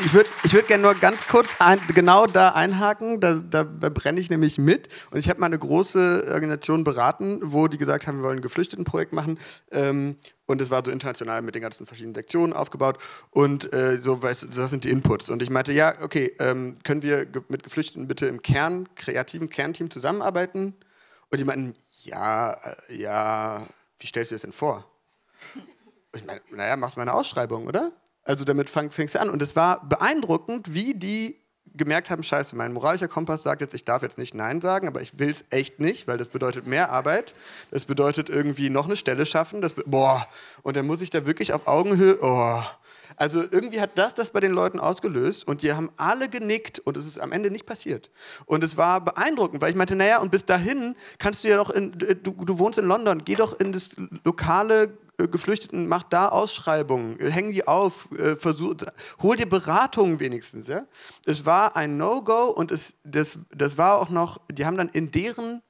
S4: Ich würde ich würd gerne nur ganz kurz ein, genau da einhaken, da, da, da brenne ich nämlich mit. Und ich habe mal eine große Organisation beraten, wo die gesagt haben, wir wollen ein Geflüchtetenprojekt machen. Ähm, und es war so international mit den ganzen verschiedenen Sektionen aufgebaut. Und äh, so, weißt, das sind die Inputs. Und ich meinte, ja, okay, ähm, können wir ge mit Geflüchteten bitte im Kern, kreativen Kernteam zusammenarbeiten? Und die meinten, ja, äh, ja, wie stellst du das denn vor? Ich meine, naja, machst mal eine Ausschreibung, oder? Also damit fang, fängst du an. Und es war beeindruckend, wie die gemerkt haben, scheiße, mein moralischer Kompass sagt jetzt, ich darf jetzt nicht Nein sagen, aber ich will es echt nicht, weil das bedeutet mehr Arbeit, das bedeutet irgendwie noch eine Stelle schaffen, das, boah, und dann muss ich da wirklich auf Augenhöhe, oh. Also irgendwie hat das das bei den Leuten ausgelöst und die haben alle genickt und es ist am Ende nicht passiert. Und es war beeindruckend, weil ich meinte, naja, und bis dahin kannst du ja doch, in, du, du wohnst in London, geh doch in das lokale äh, Geflüchteten, mach da Ausschreibungen, äh, häng die auf, äh, versuch, hol dir Beratungen wenigstens. Ja? Es war ein No-Go und es, das, das war auch noch, die haben dann in deren,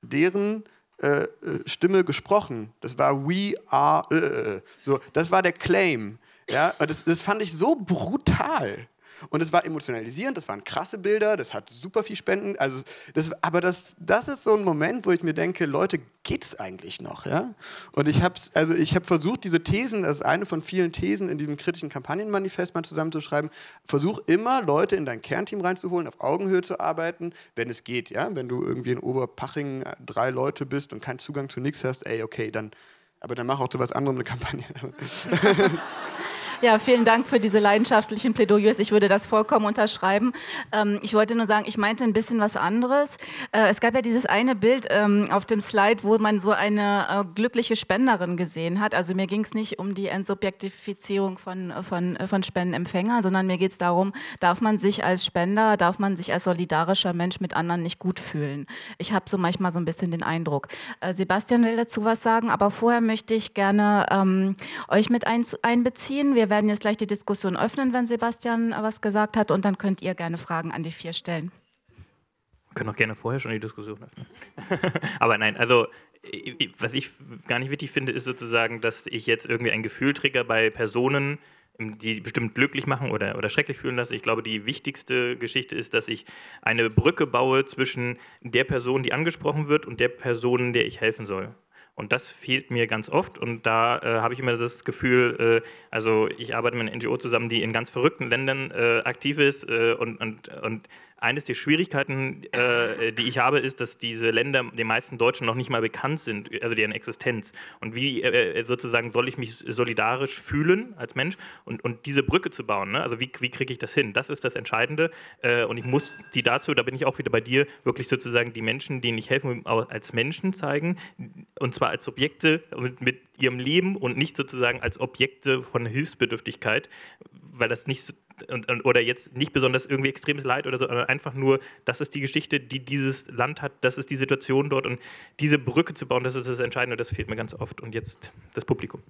S4: deren äh, Stimme gesprochen. Das war We are, äh, so, das war der Claim. Ja? Das, das fand ich so brutal. Und es war emotionalisierend, das waren krasse Bilder, das hat super viel Spenden. Also das, aber das, das ist so ein Moment, wo ich mir denke, Leute, geht es eigentlich noch? Ja? Und ich habe also hab versucht, diese Thesen, das ist eine von vielen Thesen in diesem kritischen Kampagnenmanifest mal zusammenzuschreiben, versuch immer Leute in dein Kernteam reinzuholen, auf Augenhöhe zu arbeiten, wenn es geht. Ja? Wenn du irgendwie in Oberpaching drei Leute bist und keinen Zugang zu nichts hast, ey, okay, dann, aber dann mach auch zu was anderem eine Kampagne.
S3: Ja, vielen Dank für diese leidenschaftlichen Plädoyers. Ich würde das vollkommen unterschreiben. Ähm, ich wollte nur sagen, ich meinte ein bisschen was anderes. Äh, es gab ja dieses eine Bild ähm, auf dem Slide, wo man so eine äh, glückliche Spenderin gesehen hat. Also mir ging es nicht um die Entsubjektifizierung von, von, von Spendenempfänger, sondern mir geht es darum, darf man sich als Spender, darf man sich als solidarischer Mensch mit anderen nicht gut fühlen. Ich habe so manchmal so ein bisschen den Eindruck. Äh, Sebastian will dazu was sagen, aber vorher möchte ich gerne ähm, euch mit ein, einbeziehen. Wir werden jetzt gleich die Diskussion öffnen, wenn Sebastian was gesagt hat, und dann könnt ihr gerne Fragen an die vier stellen.
S6: Wir können auch gerne vorher schon die Diskussion öffnen. Aber nein, also was ich gar nicht wichtig finde, ist sozusagen, dass ich jetzt irgendwie ein Gefühl trigger bei Personen, die bestimmt glücklich machen oder, oder schrecklich fühlen lasse. Ich glaube, die wichtigste Geschichte ist, dass ich eine Brücke baue zwischen der Person, die angesprochen wird, und der Person, der ich helfen soll. Und das fehlt mir ganz oft. Und da äh, habe ich immer das Gefühl, äh, also ich arbeite mit einer NGO zusammen, die in ganz verrückten Ländern äh, aktiv ist äh, und, und, und eines der Schwierigkeiten, äh, die ich habe, ist, dass diese Länder den meisten Deutschen noch nicht mal bekannt sind, also deren Existenz. Und wie äh, sozusagen soll ich mich solidarisch fühlen als Mensch und, und diese Brücke zu bauen? Ne? Also wie, wie kriege ich das hin? Das ist das Entscheidende. Äh, und ich muss die dazu, da bin ich auch wieder bei dir, wirklich sozusagen die Menschen, denen ich helfen will, als Menschen zeigen. Und zwar als Subjekte mit, mit ihrem Leben und nicht sozusagen als Objekte von Hilfsbedürftigkeit, weil das nicht und, und, oder jetzt nicht besonders irgendwie extremes Leid oder so, sondern einfach nur, das ist die Geschichte, die dieses Land hat, das ist die Situation dort und diese Brücke zu bauen, das ist das Entscheidende, das fehlt mir ganz oft. Und jetzt das Publikum.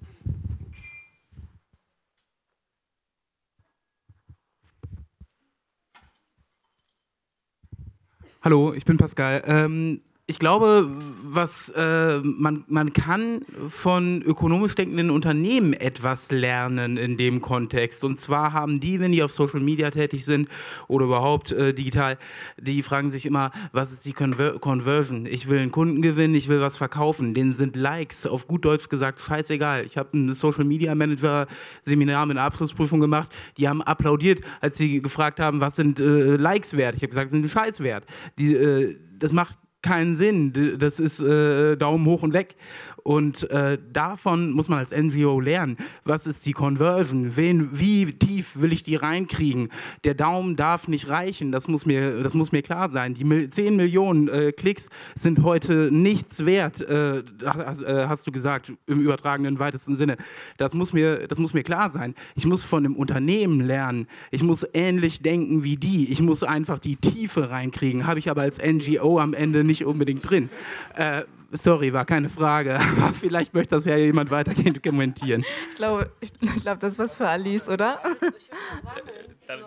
S8: Hallo, ich bin Pascal. Ähm, ich glaube, was äh, man, man kann von ökonomisch denkenden Unternehmen etwas lernen in dem Kontext. Und zwar haben die, wenn die auf Social Media tätig sind oder überhaupt äh, digital, die fragen sich immer, was ist die Conver Conversion? Ich will einen Kunden gewinnen, ich will was verkaufen. Denen sind Likes auf gut Deutsch gesagt scheißegal. Ich habe ein Social Media Manager Seminar mit einer Abschlussprüfung gemacht. Die haben applaudiert, als sie gefragt haben, was sind äh, Likes wert? Ich habe gesagt, sind Scheiß wert. Die, äh, das macht keinen Sinn. Das ist äh, Daumen hoch und weg. Und äh, davon muss man als NGO lernen. Was ist die Conversion? Wen, wie tief will ich die reinkriegen? Der Daumen darf nicht reichen, das muss mir, das muss mir klar sein. Die 10 Millionen äh, Klicks sind heute nichts wert, äh, hast, äh, hast, du gesagt, im übertragenen weitesten Sinne. Das muss, mir, das muss mir klar sein. Ich muss von einem Unternehmen lernen. Ich muss ähnlich denken wie die. Ich muss einfach die Tiefe reinkriegen. Habe ich aber als NGO am Ende nicht unbedingt drin. Äh, sorry, war keine Frage. Vielleicht möchte das ja jemand weitergehend kommentieren.
S3: Ich glaube, ich glaub, das ist was für Alice, oder?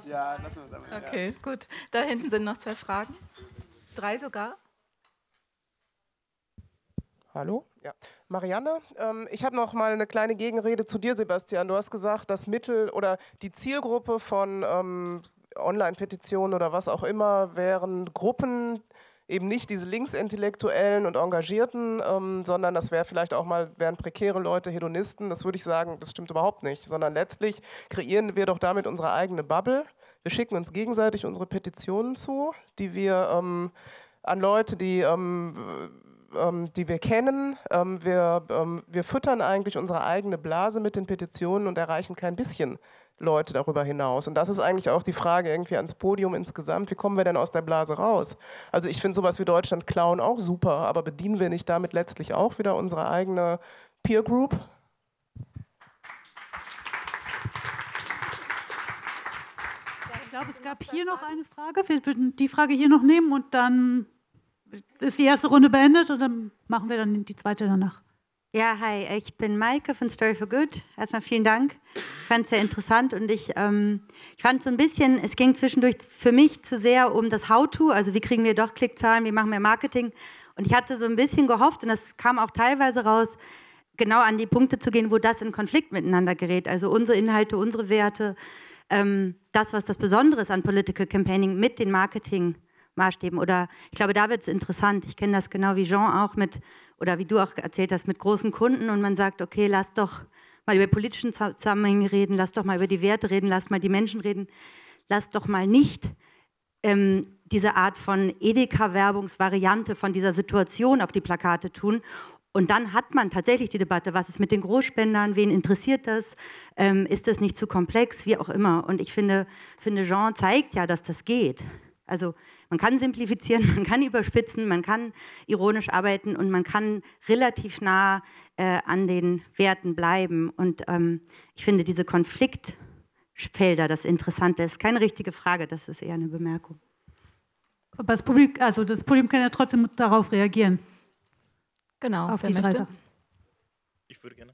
S4: Ja, lassen wir sammeln.
S3: Okay, gut. Da hinten sind noch zwei Fragen. Drei sogar.
S9: Hallo? Ja. Marianne, ähm, ich habe noch mal eine kleine Gegenrede zu dir, Sebastian. Du hast gesagt, das Mittel oder die Zielgruppe von ähm, Online-Petitionen oder was auch immer wären Gruppen, eben nicht diese Linksintellektuellen und Engagierten, ähm, sondern das wäre vielleicht auch mal, wären prekäre Leute, Hedonisten. Das würde ich sagen, das stimmt überhaupt nicht. Sondern letztlich kreieren wir doch damit unsere eigene Bubble. Wir schicken uns gegenseitig unsere Petitionen zu, die wir ähm, an Leute, die, ähm, ähm die wir kennen. Ähm, wir, wir füttern eigentlich unsere eigene Blase mit den Petitionen und erreichen kein bisschen Leute darüber hinaus. Und das ist eigentlich auch die Frage irgendwie ans Podium insgesamt, wie kommen wir denn aus der Blase raus? Also ich finde sowas wie Deutschland klauen auch super, aber bedienen wir nicht damit letztlich auch wieder unsere eigene Peer Group?
S2: Ich glaube, es gab hier noch eine Frage. Wir würden die Frage hier noch nehmen und dann ist die erste Runde beendet und dann machen wir dann die zweite danach.
S10: Ja, hi, ich bin Maike von Story for Good. Erstmal vielen Dank. Ich fand es sehr interessant und ich, ähm, ich fand so ein bisschen, es ging zwischendurch für mich zu sehr um das How-To, also wie kriegen wir doch Klickzahlen, wie machen wir Marketing. Und ich hatte so ein bisschen gehofft, und das kam auch teilweise raus, genau an die Punkte zu gehen, wo das in Konflikt miteinander gerät. Also unsere Inhalte, unsere Werte, ähm, das, was das Besondere ist an Political Campaigning mit den Marketing-Maßstäben. Oder ich glaube, da wird es interessant. Ich kenne das genau wie Jean auch mit oder wie du auch erzählt hast, mit großen Kunden und man sagt, okay, lass doch mal über politischen Zusammenhänge reden, lass doch mal über die Werte reden, lass mal die Menschen reden, lass doch mal nicht ähm, diese Art von Edeka-Werbungsvariante von dieser Situation auf die Plakate tun. Und dann hat man tatsächlich die Debatte, was ist mit den Großspendern, wen interessiert das, ähm, ist das nicht zu komplex, wie auch immer. Und ich finde, finde, Jean zeigt ja, dass das geht. Also man kann simplifizieren, man kann überspitzen, man kann ironisch arbeiten und man kann relativ nah äh, an den Werten bleiben. Und ähm, ich finde diese Konfliktfelder das Interessante ist keine richtige Frage, das ist eher eine Bemerkung.
S2: Aber das Publikum, also das Publikum kann ja trotzdem darauf reagieren.
S3: Genau,
S2: auf die drei Sachen.
S6: Ich würde gerne.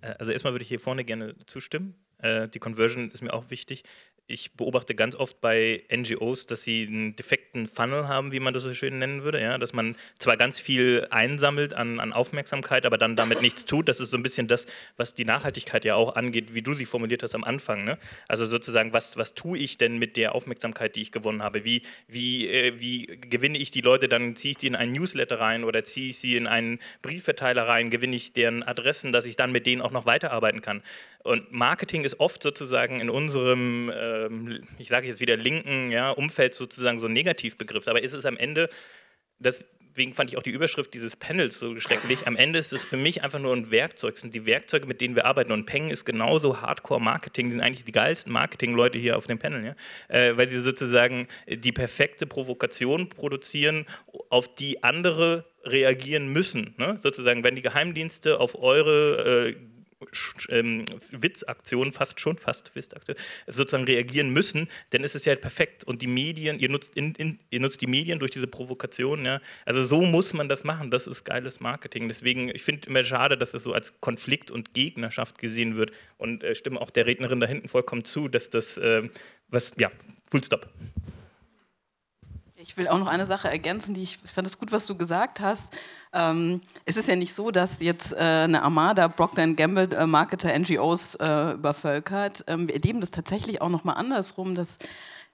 S6: Äh, also erstmal würde ich hier vorne gerne zustimmen. Äh, die Conversion ist mir auch wichtig ich beobachte ganz oft bei NGOs, dass sie einen defekten Funnel haben, wie man das so schön nennen würde. Ja? Dass man zwar ganz viel einsammelt an, an Aufmerksamkeit, aber dann damit nichts tut. Das ist so ein bisschen das, was die Nachhaltigkeit ja auch angeht, wie du sie formuliert hast am Anfang. Ne? Also sozusagen, was, was tue ich denn mit der Aufmerksamkeit, die ich gewonnen habe? Wie, wie, äh, wie gewinne ich die Leute? Dann ziehe ich die in einen Newsletter rein oder ziehe ich sie in einen Briefverteiler rein? Gewinne ich deren Adressen, dass ich dann mit denen auch noch weiterarbeiten kann? Und Marketing ist oft sozusagen in unserem, ähm, ich sage jetzt wieder linken ja, Umfeld sozusagen so ein Negativbegriff. Aber ist es am Ende, deswegen fand ich auch die Überschrift dieses Panels so schrecklich, am Ende ist es für mich einfach nur ein Werkzeug, es sind die Werkzeuge, mit denen wir arbeiten. Und Peng ist genauso Hardcore-Marketing, sind eigentlich die geilsten Marketing-Leute hier auf dem Panel, ja? Äh, weil sie sozusagen die perfekte Provokation produzieren, auf die andere reagieren müssen. Ne? Sozusagen, wenn die Geheimdienste auf eure äh, ähm, Witzaktionen, fast schon, fast Witzaktion, sozusagen reagieren müssen, dann ist es ja perfekt. Und die Medien, ihr nutzt, in, in, ihr nutzt die Medien durch diese Provokation, ja. Also so muss man das machen, das ist geiles Marketing. Deswegen, ich finde immer schade, dass das so als Konflikt und Gegnerschaft gesehen wird und äh, stimme auch der Rednerin da hinten vollkommen zu, dass das, äh, was, ja, Full Stop.
S7: Ich will auch noch eine Sache ergänzen, die ich, ich fand es gut, was du gesagt hast. Ähm, es ist ja nicht so, dass jetzt äh, eine Armada Procter Gamble äh, Marketer NGOs äh, übervölkert. Ähm, wir erleben das tatsächlich auch noch mal andersrum, dass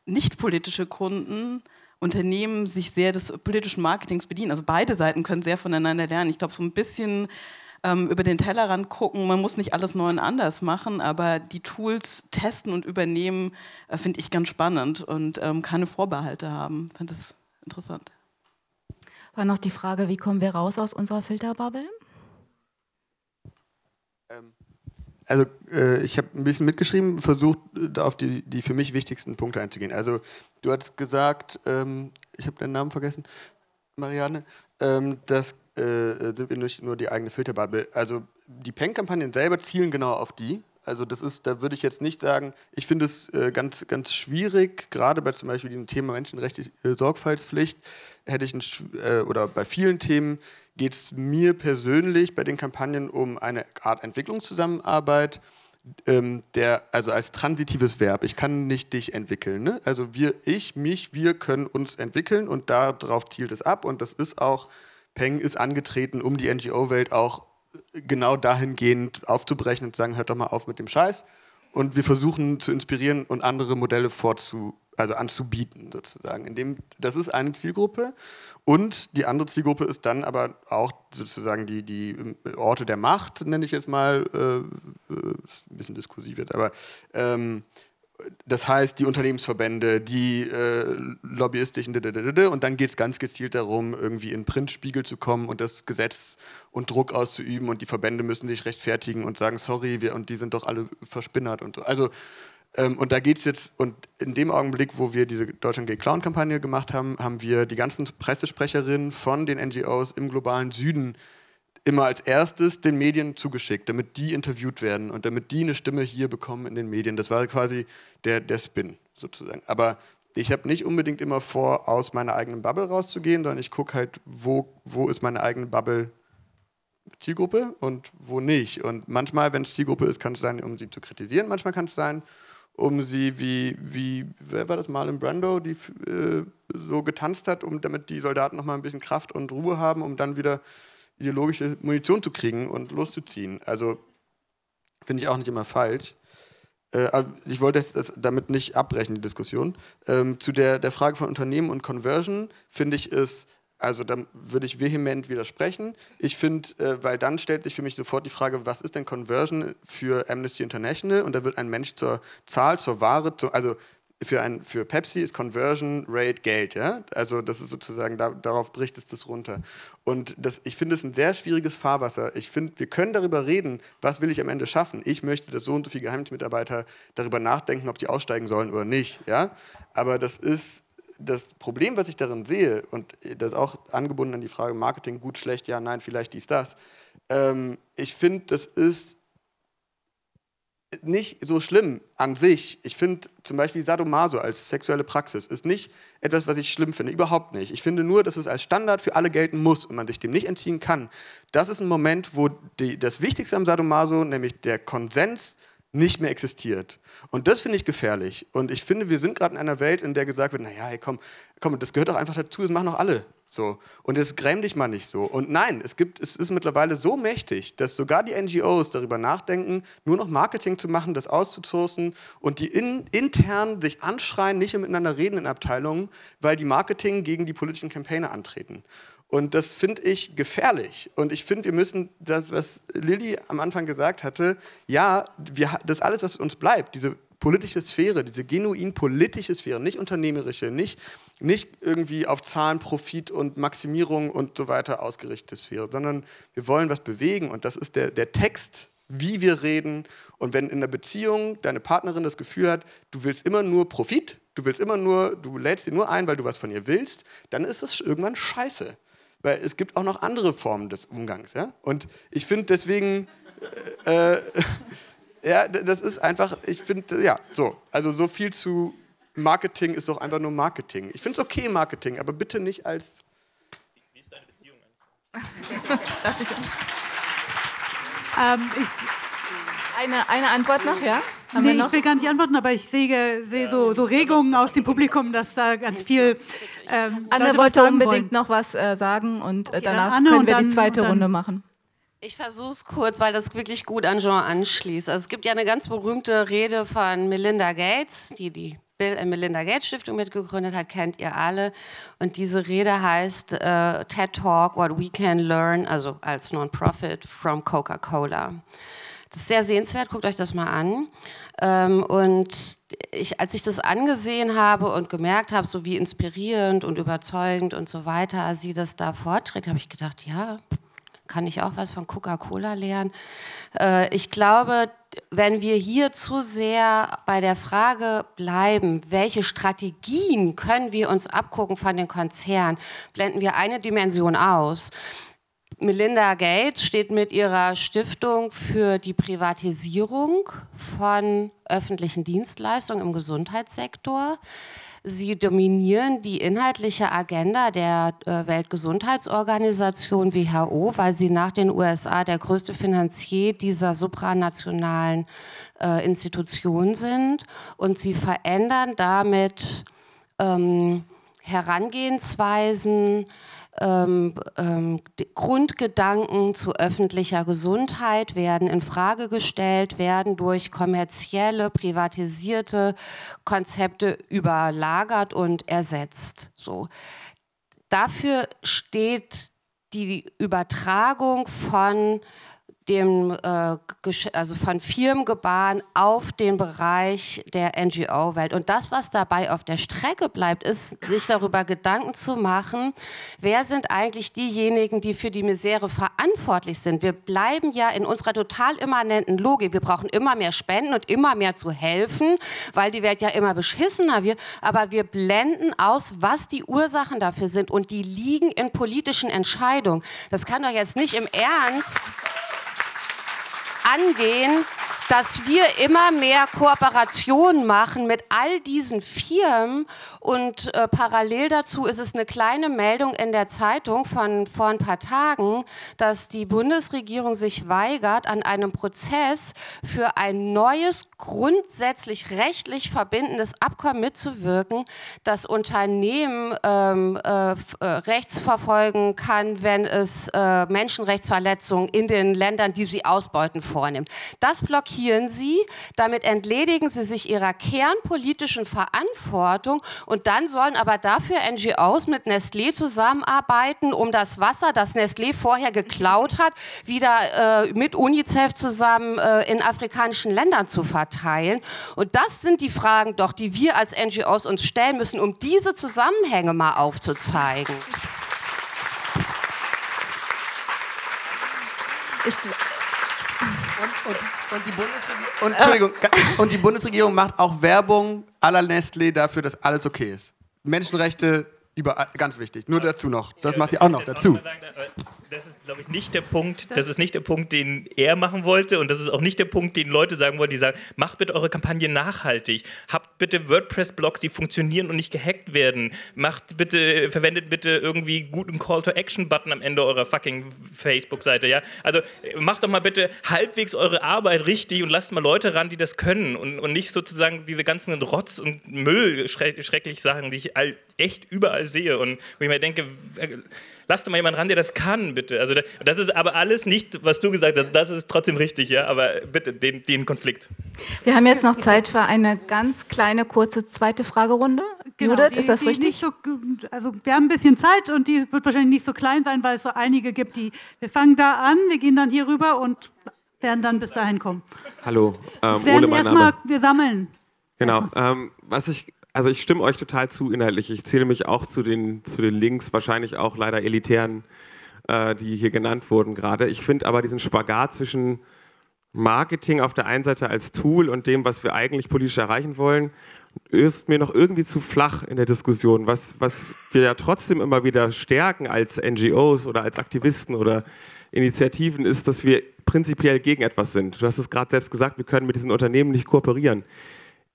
S7: nicht politische Kunden Unternehmen sich sehr des politischen Marketings bedienen. Also beide Seiten können sehr voneinander lernen. Ich glaube, so ein bisschen ähm, über den Tellerrand gucken. Man muss nicht alles neu und anders machen, aber die Tools testen und übernehmen äh, finde ich ganz spannend und ähm, keine Vorbehalte haben. Ich finde das interessant.
S3: War noch die Frage, wie kommen wir raus aus unserer Filterbubble?
S4: Ähm, also äh, ich habe ein bisschen mitgeschrieben, versucht äh, auf die, die für mich wichtigsten Punkte einzugehen. Also du hast gesagt, ähm, ich habe deinen Namen vergessen, Marianne, ähm, das äh, sind wir nicht nur die eigene Filterbubble. Also die Peng-Kampagnen selber zielen genau auf die. Also das ist, da würde ich jetzt nicht sagen, ich finde es äh, ganz, ganz schwierig, gerade bei zum Beispiel diesem Thema menschenrechtliche äh, Sorgfaltspflicht, hätte ich ein, äh, oder bei vielen Themen geht es mir persönlich bei den Kampagnen um eine Art Entwicklungszusammenarbeit, ähm, der, also als transitives Verb. Ich kann nicht dich entwickeln. Ne? Also wir, ich, mich, wir können uns entwickeln und darauf zielt es ab und das ist auch, Peng ist angetreten, um die NGO-Welt auch genau dahingehend aufzubrechen und zu sagen, hört doch mal auf mit dem Scheiß. Und wir versuchen zu inspirieren und andere Modelle vorzu, also anzubieten, sozusagen. Indem, das ist eine Zielgruppe. Und die andere Zielgruppe ist dann aber auch sozusagen die, die Orte der Macht, nenne ich jetzt mal, äh, äh ein bisschen diskursiv wird, aber ähm, das heißt, die Unternehmensverbände, die äh, lobbyistischen, und dann geht es ganz gezielt darum, irgendwie in Printspiegel zu kommen und das Gesetz und Druck auszuüben und die Verbände müssen sich rechtfertigen und sagen, sorry, wir, und die sind doch alle verspinnert und so. Also, ähm, und da geht es jetzt, und in dem Augenblick, wo wir diese Deutschland Gay Clown-Kampagne gemacht haben, haben wir die ganzen Pressesprecherinnen von den NGOs im globalen Süden immer als erstes den Medien zugeschickt, damit die interviewt werden und damit die eine Stimme hier bekommen in den Medien. Das war quasi der, der Spin sozusagen. Aber ich habe nicht unbedingt immer vor, aus meiner eigenen Bubble rauszugehen, sondern ich gucke halt, wo, wo ist meine eigene Bubble Zielgruppe und wo nicht. Und manchmal, wenn es Zielgruppe ist, kann es sein, um sie zu kritisieren. Manchmal kann es sein, um sie wie, wie, wer war das mal in Brando, die äh, so getanzt hat, um damit die Soldaten nochmal ein bisschen Kraft und Ruhe haben, um dann wieder ideologische Munition zu kriegen und loszuziehen. Also finde ich auch nicht immer falsch. Äh, ich wollte das damit nicht abbrechen, die Diskussion. Ähm, zu der, der Frage von Unternehmen und Conversion finde ich es, also da würde ich vehement widersprechen. Ich finde, äh, weil dann stellt sich für mich sofort die Frage, was ist denn Conversion für Amnesty International? Und da wird ein Mensch zur Zahl, zur Ware, zu, also für, ein, für Pepsi ist Conversion Rate Geld, ja? Also das ist sozusagen, da, darauf bricht es das runter. Und das, ich finde es ein sehr schwieriges Fahrwasser. Ich finde, wir können darüber reden, was will ich am Ende schaffen. Ich möchte, dass so und so viele Geheimdienstmitarbeiter darüber nachdenken, ob sie aussteigen sollen oder nicht, ja? Aber das ist das Problem, was ich darin sehe, und das ist auch angebunden an die Frage Marketing, gut, schlecht, ja, nein, vielleicht dies, das. Ähm, ich finde, das ist nicht so schlimm an sich. Ich finde zum Beispiel Sadomaso als sexuelle Praxis ist nicht etwas, was ich schlimm finde. Überhaupt nicht. Ich finde nur, dass es als Standard für alle gelten muss und man sich dem nicht entziehen kann. Das ist ein Moment, wo die, das Wichtigste am Sadomaso, nämlich der Konsens, nicht mehr existiert. Und das finde ich gefährlich. Und ich finde, wir sind gerade in einer Welt, in der gesagt wird, naja, hey, komm, komm, das gehört doch einfach dazu, das machen doch alle. So. Und jetzt gräm dich mal nicht so. Und nein, es, gibt, es ist mittlerweile so mächtig, dass sogar die NGOs darüber nachdenken, nur noch Marketing zu machen, das auszusourcen und die in, intern sich anschreien, nicht miteinander reden in Abteilungen, weil die Marketing gegen die politischen Campaigner antreten. Und das finde ich gefährlich. Und ich finde, wir müssen das, was Lilly am Anfang gesagt hatte, ja, wir, das alles, was uns bleibt, diese politische Sphäre, diese genuin politische Sphäre, nicht unternehmerische, nicht, nicht irgendwie auf Zahlen, Profit und Maximierung und so weiter ausgerichtete Sphäre, sondern wir wollen was bewegen und das ist der, der Text, wie wir reden. Und wenn in der Beziehung deine Partnerin das Gefühl hat, du willst immer nur Profit, du willst immer nur, du lädst sie nur ein, weil du was von ihr willst, dann ist das irgendwann scheiße. Weil es gibt auch noch andere Formen des Umgangs. Ja? Und ich finde deswegen, äh, äh ja, das ist einfach, ich finde, ja, so. Also so viel zu Marketing ist doch einfach nur Marketing. Ich finde es okay, Marketing, aber bitte nicht als. Wie ist deine Beziehung
S2: ähm, ich,
S3: eine, eine Antwort noch, ja?
S2: Haben nee, ich will gar nicht antworten, aber ich sehe, sehe so, so, Regungen aus dem Publikum, dass da ganz viel.
S3: Ähm, Anne wollte unbedingt wollen. noch was äh, sagen und äh, okay, danach können wir dann, die zweite Runde machen.
S5: Ich versuche es kurz, weil das wirklich gut an Jean anschließt. Also es gibt ja eine ganz berühmte Rede von Melinda Gates, die die Bill und Melinda Gates Stiftung mitgegründet hat, kennt ihr alle. Und diese Rede heißt äh, TED Talk, What We Can Learn, also als Non-Profit from Coca-Cola. Das ist sehr sehenswert, guckt euch das mal an. Ähm, und ich, als ich das angesehen habe und gemerkt habe, so wie inspirierend und überzeugend und so weiter sie das da vorträgt, habe ich gedacht, ja, kann ich auch was von Coca-Cola lernen. Äh, ich glaube, wenn wir hier zu sehr bei der Frage bleiben, welche Strategien können wir uns abgucken von den Konzernen, blenden wir eine Dimension aus. Melinda Gates steht mit ihrer Stiftung für die Privatisierung von öffentlichen Dienstleistungen im Gesundheitssektor. Sie dominieren die inhaltliche Agenda der äh, Weltgesundheitsorganisation WHO, weil sie nach den USA der größte Finanzier dieser supranationalen äh, Institution sind. Und sie verändern damit ähm, Herangehensweisen, ähm, ähm, Grundgedanken zu öffentlicher Gesundheit werden in Frage gestellt, werden durch kommerzielle, privatisierte Konzepte überlagert und ersetzt. So. Dafür steht die Übertragung von dem, äh, also von Firmengebaren auf den Bereich der NGO-Welt. Und das, was dabei auf der Strecke bleibt, ist, sich darüber Gedanken zu machen, wer sind eigentlich diejenigen, die für die Misere verantwortlich sind. Wir bleiben ja in unserer total immanenten Logik. Wir brauchen immer mehr Spenden und immer mehr zu helfen, weil die Welt ja immer beschissener wird. Aber wir blenden aus, was die Ursachen dafür sind. Und die liegen in politischen Entscheidungen. Das kann doch jetzt nicht im Ernst angehen, dass wir immer mehr Kooperationen machen mit all diesen Firmen und äh, parallel dazu ist es eine kleine Meldung in der Zeitung von vor ein paar Tagen, dass die Bundesregierung sich weigert, an einem Prozess für ein neues, grundsätzlich rechtlich verbindendes Abkommen mitzuwirken, das Unternehmen ähm, äh, äh, Rechts verfolgen kann, wenn es äh, Menschenrechtsverletzungen in den Ländern, die sie ausbeuten, vornimmt. Das blockieren sie, damit entledigen sie sich ihrer kernpolitischen Verantwortung und dann sollen aber dafür NGOs mit Nestlé zusammenarbeiten, um das Wasser, das Nestlé vorher geklaut hat, wieder äh, mit UNICEF zusammen äh, in afrikanischen Ländern zu verteilen. Und das sind die Fragen doch, die wir als NGOs uns stellen müssen, um diese Zusammenhänge mal aufzuzeigen.
S4: Ich, und, und, und, die und, Entschuldigung, und die Bundesregierung macht auch Werbung la Nestlé dafür, dass alles okay ist. Menschenrechte überall, ganz wichtig. Nur dazu noch. Das macht sie auch noch dazu
S6: das ist, glaube ich, nicht der Punkt. Das ist nicht der Punkt, den er machen wollte und das ist auch nicht der Punkt, den Leute sagen wollen, die sagen, macht bitte eure Kampagne nachhaltig, habt bitte WordPress-Blogs, die funktionieren und nicht gehackt werden, macht bitte, verwendet bitte irgendwie guten Call-to-Action-Button am Ende eurer fucking Facebook-Seite, ja. Also macht doch mal bitte halbwegs eure Arbeit richtig und lasst mal Leute ran, die das können und, und nicht sozusagen diese ganzen Rotz und Müll schrecklich Sachen, die ich echt überall sehe und wo ich mir denke, lass doch mal jemanden ran, der das kann, bitte. Also das ist aber alles nicht, was du gesagt hast, das ist trotzdem richtig, ja, aber bitte den, den Konflikt.
S3: Wir haben jetzt noch Zeit für eine ganz kleine, kurze zweite Fragerunde. Genau, Judith, die, ist das richtig?
S2: So, also wir haben ein bisschen Zeit und die wird wahrscheinlich nicht so klein sein, weil es so einige gibt, die, wir fangen da an, wir gehen dann hier rüber und werden dann bis dahin kommen.
S11: Hallo, ähm,
S2: Ole, mein Name. Wir sammeln.
S11: Genau, ähm, was ich also ich stimme euch total zu inhaltlich. Ich zähle mich auch zu den, zu den Links, wahrscheinlich auch leider elitären, äh, die hier genannt wurden gerade. Ich finde aber diesen Spagat zwischen Marketing auf der einen Seite als Tool und dem, was wir eigentlich politisch erreichen wollen, ist mir noch irgendwie zu flach in der Diskussion. Was, was wir ja trotzdem immer wieder stärken als NGOs oder als Aktivisten oder Initiativen, ist, dass wir prinzipiell gegen etwas sind. Du hast es gerade selbst gesagt, wir können mit diesen Unternehmen nicht kooperieren.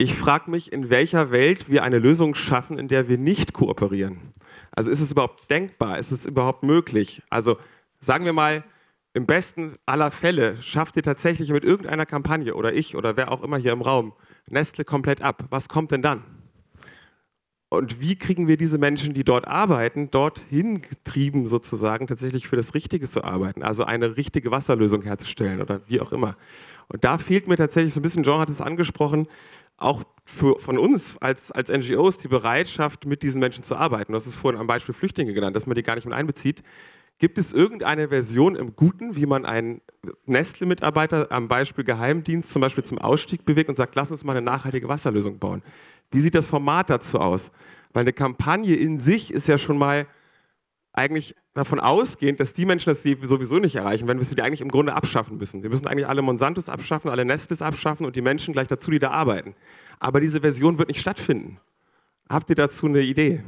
S11: Ich frage mich, in welcher Welt wir eine Lösung schaffen, in der wir nicht kooperieren. Also ist es überhaupt denkbar? Ist es überhaupt möglich? Also sagen wir mal, im besten aller Fälle schafft ihr tatsächlich mit irgendeiner Kampagne oder ich oder wer auch immer hier im Raum Nestle komplett ab. Was kommt denn dann? Und wie kriegen wir diese Menschen, die dort arbeiten, dorthin getrieben sozusagen, tatsächlich für das Richtige zu arbeiten, also eine richtige Wasserlösung herzustellen oder wie auch immer. Und da fehlt mir tatsächlich so ein bisschen, Jean hat es angesprochen, auch für, von uns als, als NGOs die Bereitschaft, mit diesen Menschen zu arbeiten. Das ist vorhin am Beispiel Flüchtlinge genannt, dass man die gar nicht mit einbezieht. Gibt es irgendeine Version im Guten, wie man einen Nestle-Mitarbeiter am Beispiel Geheimdienst zum Beispiel zum Ausstieg bewegt und sagt, lass uns mal eine nachhaltige Wasserlösung bauen? Wie sieht das Format dazu aus? Weil eine Kampagne in sich ist ja schon mal eigentlich davon ausgehend, dass die Menschen das sowieso nicht erreichen werden, wir die eigentlich im Grunde abschaffen müssen. Wir müssen eigentlich alle Monsantos abschaffen, alle Nestles abschaffen und die Menschen gleich dazu, die da arbeiten. Aber diese Version wird nicht stattfinden. Habt ihr dazu eine Idee?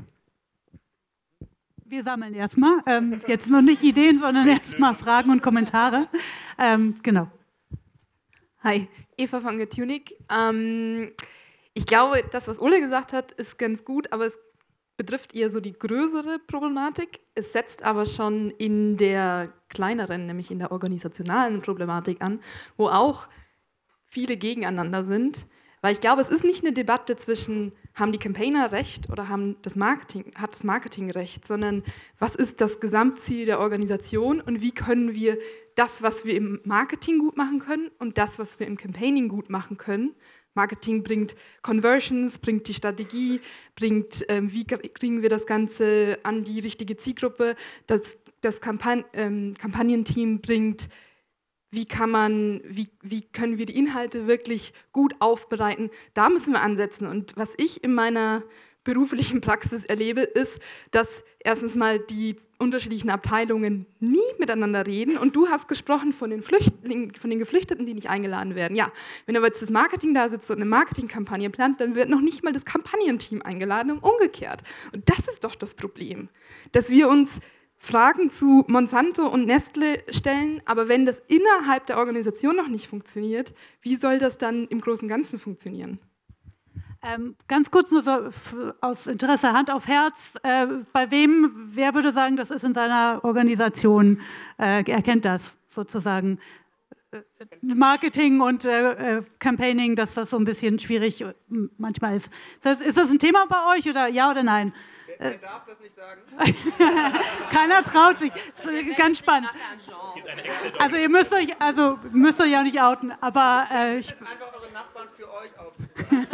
S2: Wir sammeln erstmal. Ähm, jetzt noch nicht Ideen, sondern erstmal Fragen und Kommentare. Ähm, genau.
S12: Hi, Eva von Getunik. Ähm, ich glaube, das, was Ole gesagt hat, ist ganz gut, aber es betrifft eher so die größere Problematik. Es setzt aber schon in der kleineren, nämlich in der organisationalen Problematik an, wo auch viele gegeneinander sind. Weil ich glaube, es ist nicht eine Debatte zwischen, haben die Campaigner recht oder haben das Marketing, hat das Marketing recht, sondern was ist das Gesamtziel der Organisation und wie können wir das, was wir im Marketing gut machen können und das, was wir im Campaigning gut machen können. Marketing bringt Conversions, bringt die Strategie, bringt, ähm, wie kriegen wir das Ganze an die richtige Zielgruppe. Das, das Kampagn ähm, Kampagnenteam bringt wie kann man, wie, wie können wir die Inhalte wirklich gut aufbereiten, da müssen wir ansetzen. Und was ich in meiner beruflichen Praxis erlebe, ist, dass erstens mal die unterschiedlichen Abteilungen nie miteinander reden. Und du hast gesprochen von den Flüchtlingen, von den Geflüchteten, die nicht eingeladen werden. Ja, wenn aber jetzt das Marketing da sitzt und eine Marketingkampagne plant, dann wird noch nicht mal das Kampagnenteam eingeladen und umgekehrt. Und das ist doch das Problem, dass wir uns Fragen zu Monsanto und Nestle stellen, aber wenn das innerhalb der Organisation noch nicht funktioniert, wie soll das dann im Großen Ganzen funktionieren?
S2: Ähm, ganz kurz nur so aus Interesse, Hand auf Herz, äh, bei wem, wer würde sagen, das ist in seiner Organisation, äh, erkennt das sozusagen? Äh, Marketing und äh, äh, Campaigning, dass das so ein bisschen schwierig äh, manchmal ist. Ist das ein Thema bei euch oder ja oder nein? Wer darf das nicht sagen? Keiner traut sich. Das ist ganz spannend. Also ihr müsst euch, also müsst euch ja nicht outen, aber äh, ich einfach eure Nachbarn für euch
S3: outen.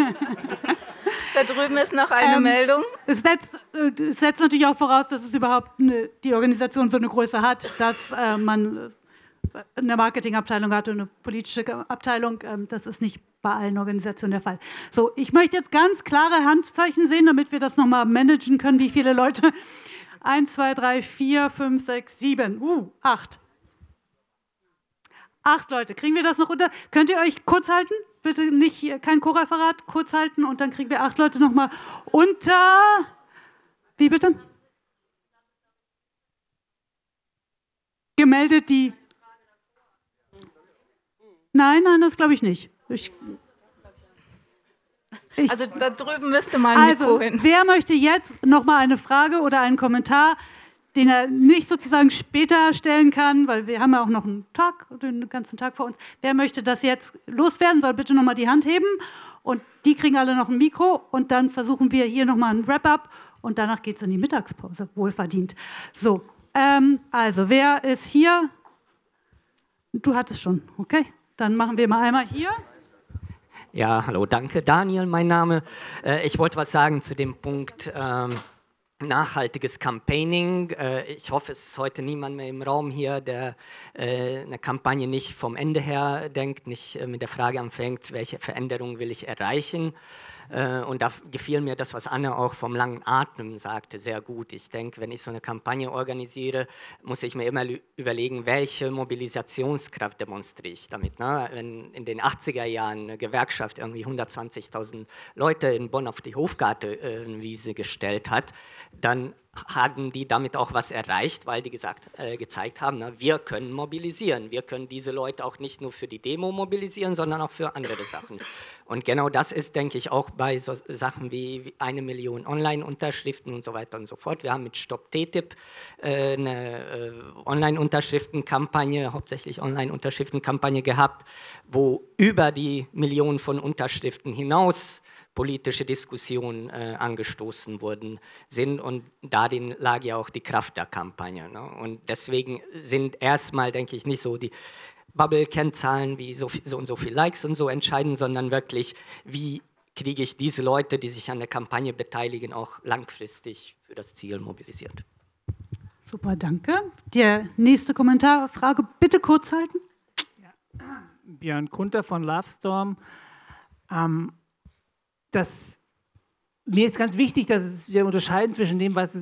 S3: da drüben ist noch eine ähm, Meldung.
S2: Es setzt, äh, es setzt, natürlich auch voraus, dass es überhaupt eine, die Organisation so eine Größe hat, dass äh, man eine Marketingabteilung hat und eine politische Abteilung. Ähm, das ist nicht bei allen Organisationen der Fall. So, ich möchte jetzt ganz klare Handzeichen sehen, damit wir das nochmal managen können, wie viele Leute. Eins, zwei, drei, vier, fünf, sechs, sieben, uh, acht. Acht Leute. Kriegen wir das noch unter? Könnt ihr euch kurz halten? Bitte nicht, kein Co-Referat, kurz halten und dann kriegen wir acht Leute nochmal unter. Wie bitte? Gemeldet, die Nein, nein, das glaube ich nicht. Ich,
S3: ich, also da drüben müsste mal ein
S2: also, hin. Wer möchte jetzt noch mal eine Frage oder einen Kommentar, den er nicht sozusagen später stellen kann, weil wir haben ja auch noch einen Tag, den ganzen Tag vor uns. Wer möchte das jetzt loswerden, soll bitte noch mal die Hand heben und die kriegen alle noch ein Mikro und dann versuchen wir hier noch mal ein Wrap-up und danach geht es in die Mittagspause, wohlverdient. So, ähm, also wer ist hier? Du hattest schon, okay? Dann machen wir mal einmal hier.
S13: Ja, hallo, danke. Daniel, mein Name. Äh, ich wollte was sagen zu dem Punkt ähm, nachhaltiges Campaigning. Äh, ich hoffe, es ist heute niemand mehr im Raum hier, der äh, eine Kampagne nicht vom Ende her denkt, nicht mit der Frage anfängt, welche Veränderung will ich erreichen äh, und da gefiel mir das, was Anne auch vom langen Atmen sagte, sehr gut. Ich denke, wenn ich so eine Kampagne organisiere, muss ich mir immer überlegen, welche Mobilisationskraft demonstriere ich damit. Ne? Wenn in den 80er Jahren eine Gewerkschaft irgendwie 120.000 Leute in Bonn auf die Hofgartenwiese gestellt hat, dann haben die damit auch was erreicht, weil die gesagt, äh, gezeigt haben, na, wir können mobilisieren. Wir können diese Leute auch nicht nur für die Demo mobilisieren, sondern auch für andere Sachen. Und genau das ist, denke ich, auch bei so Sachen wie eine Million Online-Unterschriften und so weiter und so fort. Wir haben mit Stop TTIP äh, eine äh, Online-Unterschriftenkampagne, hauptsächlich Online-Unterschriftenkampagne gehabt, wo über die Millionen von Unterschriften hinaus politische Diskussionen äh, angestoßen worden sind. Und darin lag ja auch die Kraft der Kampagne. Ne? Und deswegen sind erstmal, denke ich, nicht so die Bubble-Kennzahlen wie so, so und so viele Likes und so entscheiden, sondern wirklich, wie kriege ich diese Leute, die sich an der Kampagne beteiligen, auch langfristig für das Ziel mobilisiert.
S2: Super, danke. Der nächste Kommentar, Frage bitte kurz halten. Ja.
S14: Björn Kunter von Lovestorm. Ähm, das, mir ist ganz wichtig, dass wir unterscheiden zwischen dem, was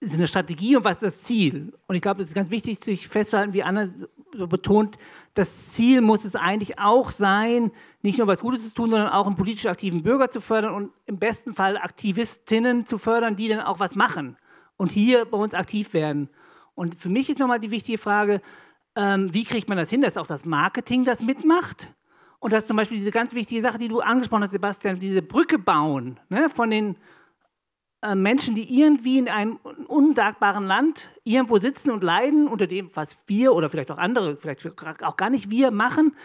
S14: ist eine Strategie und was ist das Ziel? Und ich glaube, es ist ganz wichtig, sich festzuhalten, wie Anna so betont, das Ziel muss es eigentlich auch sein, nicht nur was Gutes zu tun, sondern auch einen politisch aktiven Bürger zu fördern und im besten Fall Aktivistinnen zu fördern, die dann auch was machen und hier bei uns aktiv werden. Und für mich ist nochmal die wichtige Frage, ähm, wie kriegt man das hin, dass auch das Marketing das mitmacht? Und dass zum Beispiel diese ganz wichtige Sache, die du angesprochen hast, Sebastian, diese Brücke bauen ne, von den äh, Menschen, die irgendwie in einem unsagbaren Land irgendwo sitzen und leiden unter dem, was wir oder vielleicht auch andere, vielleicht auch gar nicht wir machen,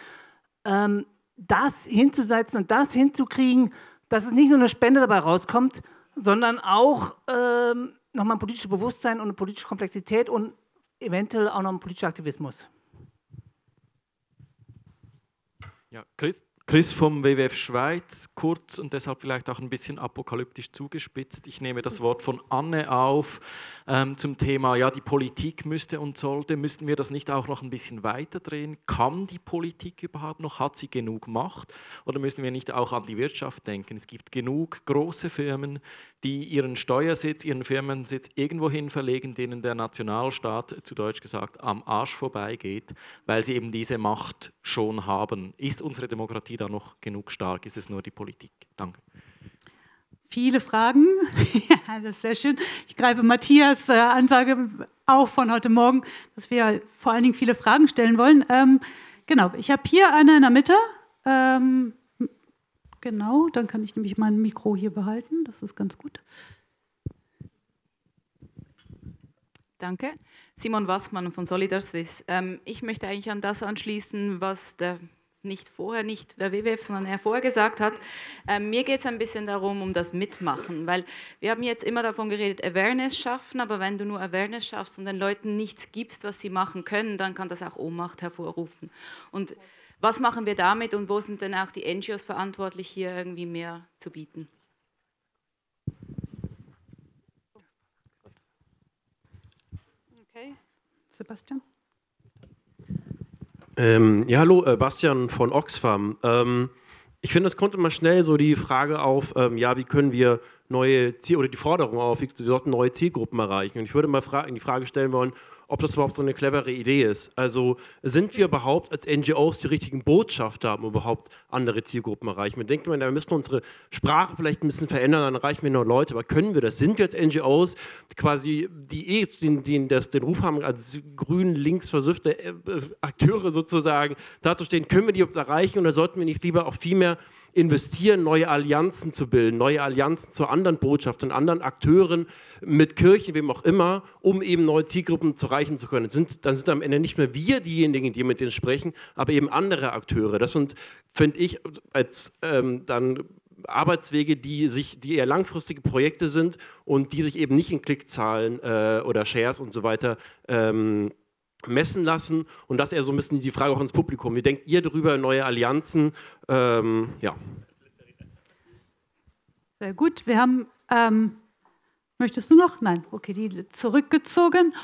S14: ähm, das hinzusetzen und das hinzukriegen, dass es nicht nur eine Spende dabei rauskommt, sondern auch ähm, nochmal ein politisches Bewusstsein und eine politische Komplexität und eventuell auch noch ein politischer Aktivismus.
S15: Ja, Chris, Chris vom WWF Schweiz, kurz und deshalb vielleicht auch ein bisschen apokalyptisch zugespitzt. Ich nehme das Wort von Anne auf ähm, zum Thema, ja, die Politik müsste und sollte. Müssten wir das nicht auch noch ein bisschen weiter drehen? Kann die Politik überhaupt noch? Hat sie genug Macht? Oder müssen wir nicht auch an die Wirtschaft denken? Es gibt genug große Firmen, die ihren Steuersitz, ihren Firmensitz irgendwohin verlegen, denen der Nationalstaat, zu Deutsch gesagt, am Arsch vorbeigeht, weil sie eben diese Macht schon haben. Ist unsere Demokratie da noch genug stark? Ist es nur die Politik? Danke.
S2: Viele Fragen. ja, das ist sehr schön. Ich greife Matthias äh, Ansage auf von heute Morgen, dass wir vor allen Dingen viele Fragen stellen wollen. Ähm, genau, ich habe hier eine in der Mitte. Ähm, Genau, dann kann ich nämlich mein Mikro hier behalten. Das ist ganz gut.
S16: Danke. Simon Wassmann von Solidarswiss. Ähm, ich möchte eigentlich an das anschließen, was der nicht vorher, nicht der WWF, sondern er vorher gesagt hat. Ähm, mir geht es ein bisschen darum, um das Mitmachen, weil wir haben jetzt immer davon geredet, Awareness schaffen, aber wenn du nur Awareness schaffst und den Leuten nichts gibst, was sie machen können, dann kann das auch Ohnmacht hervorrufen. Und was machen wir damit und wo sind denn auch die NGOs verantwortlich, hier irgendwie mehr zu bieten?
S2: Sebastian?
S17: Ähm, ja, hallo, äh, Bastian von Oxfam. Ähm, ich finde, es kommt immer schnell so die Frage auf, ähm, ja, wie können wir neue Ziel oder die Forderung auf, wir sollten neue Zielgruppen erreichen. Und ich würde mal die Frage stellen wollen, ob das überhaupt so eine clevere Idee ist. Also sind wir überhaupt als NGOs die richtigen Botschafter, um überhaupt andere Zielgruppen erreichen? Wir denken, wir müssen unsere Sprache vielleicht ein bisschen verändern, dann erreichen wir nur Leute. Aber können wir das? Sind wir als NGOs quasi, die eh den, den, das, den Ruf haben, als grün, links versüffte äh, Akteure sozusagen dazustehen, können wir die erreichen oder sollten wir nicht lieber auch viel mehr investieren, neue Allianzen zu bilden, neue Allianzen zu anderen Botschaftern, anderen Akteuren, mit Kirchen, wem auch immer, um eben neue Zielgruppen zu erreichen zu können. Sind, dann sind am Ende nicht mehr wir diejenigen, die mit denen sprechen, aber eben andere Akteure. Das sind, finde ich, als ähm, dann Arbeitswege, die sich, die eher langfristige Projekte sind und die sich eben nicht in Klickzahlen äh, oder Shares und so weiter ähm, messen lassen. Und das eher so ein bisschen die Frage auch ins Publikum. Wie denkt ihr darüber, neue Allianzen? Ähm, ja.
S2: Sehr gut. Wir haben ähm, Möchtest du noch? Nein. Okay, die zurückgezogen.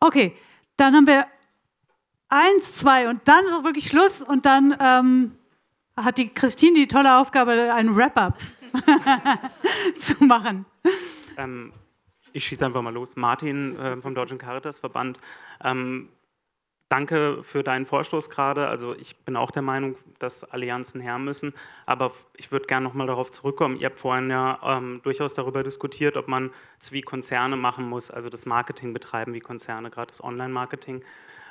S2: Okay, dann haben wir eins, zwei und dann ist auch wirklich Schluss und dann ähm, hat die Christine die tolle Aufgabe, einen Wrap-up zu machen.
S18: Ähm, ich schieße einfach mal los. Martin äh, vom Deutschen Caritasverband. Ähm, danke für deinen Vorstoß gerade. Also ich bin auch der Meinung, dass Allianzen her müssen. Aber ich würde gerne nochmal darauf zurückkommen. Ihr habt vorhin ja ähm, durchaus darüber diskutiert, ob man es wie Konzerne machen muss, also das Marketing betreiben wie Konzerne, gerade das Online-Marketing.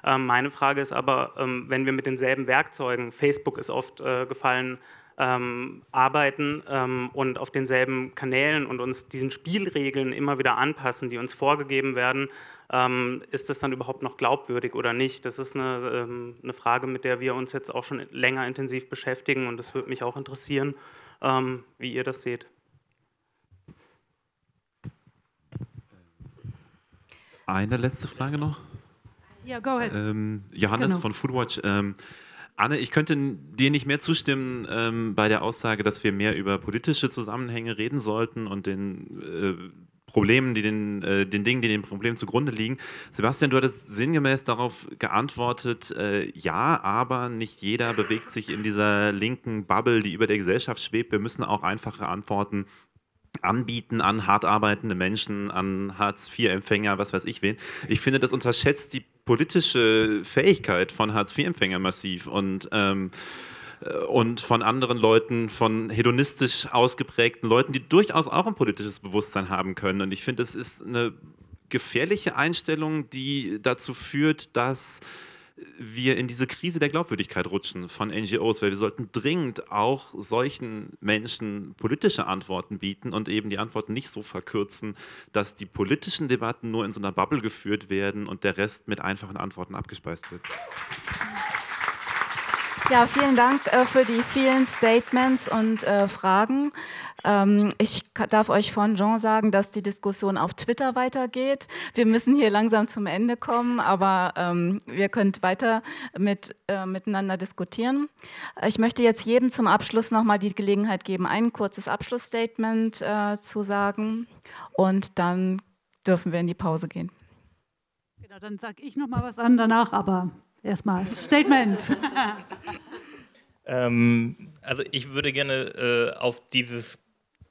S18: Ähm, meine Frage ist aber, ähm, wenn wir mit denselben Werkzeugen, Facebook ist oft äh, gefallen, ähm, arbeiten ähm, und auf denselben Kanälen und uns diesen Spielregeln immer wieder anpassen, die uns vorgegeben werden, ähm, ist das dann überhaupt noch glaubwürdig oder nicht? Das ist eine, ähm, eine, Frage, mit der wir uns jetzt auch schon länger intensiv beschäftigen und das würde mich auch interessieren, ähm, wie ihr das seht.
S19: Eine letzte Frage noch.
S2: Ja, go ahead.
S19: Ähm, Johannes
S2: Genau.
S19: von Foodwatch. Anne, ich könnte dir nicht mehr zustimmen ähm, bei der Aussage, dass wir mehr über politische Zusammenhänge reden sollten und den äh, Problemen, die den, äh, den Dingen, die dem Problem zugrunde liegen. Sebastian, du hattest sinngemäß darauf geantwortet, äh, ja, aber nicht jeder bewegt sich in dieser linken Bubble, die über der Gesellschaft schwebt. Wir müssen auch einfache Antworten anbieten an hart arbeitende Menschen, an Hartz-IV-Empfänger, was weiß ich wen. Ich finde, das unterschätzt die politische Fähigkeit von Hartz-IV-Empfängern massiv und ähm, äh, und von anderen Leuten, von hedonistisch ausgeprägten Leuten, die durchaus auch ein politisches Bewusstsein haben können. Und ich finde, es ist eine gefährliche Einstellung, die dazu führt, dass wir in diese Krise der Glaubwürdigkeit rutschen von NGOs, weil wir sollten dringend auch solchen Menschen politische Antworten bieten und eben die Antworten nicht so verkürzen, dass die politischen Debatten nur in so einer Bubble geführt werden und der Rest mit einfachen Antworten abgespeist wird.
S3: Ja, vielen Dank äh, für die vielen Statements und äh, Fragen. Ähm, ich darf euch von Jean sagen, dass die Diskussion auf Twitter weitergeht. Wir müssen hier langsam zum Ende kommen, aber ähm, wir könnt weiter mit, äh, miteinander diskutieren. Ich möchte jetzt jedem zum Abschluss nochmal die Gelegenheit geben, ein kurzes Abschlussstatement äh, zu sagen und dann dürfen wir in die Pause gehen.
S2: Genau, dann sage ich nochmal was an danach, aber erstmal Statements.
S6: ähm, also ich würde gerne äh, auf dieses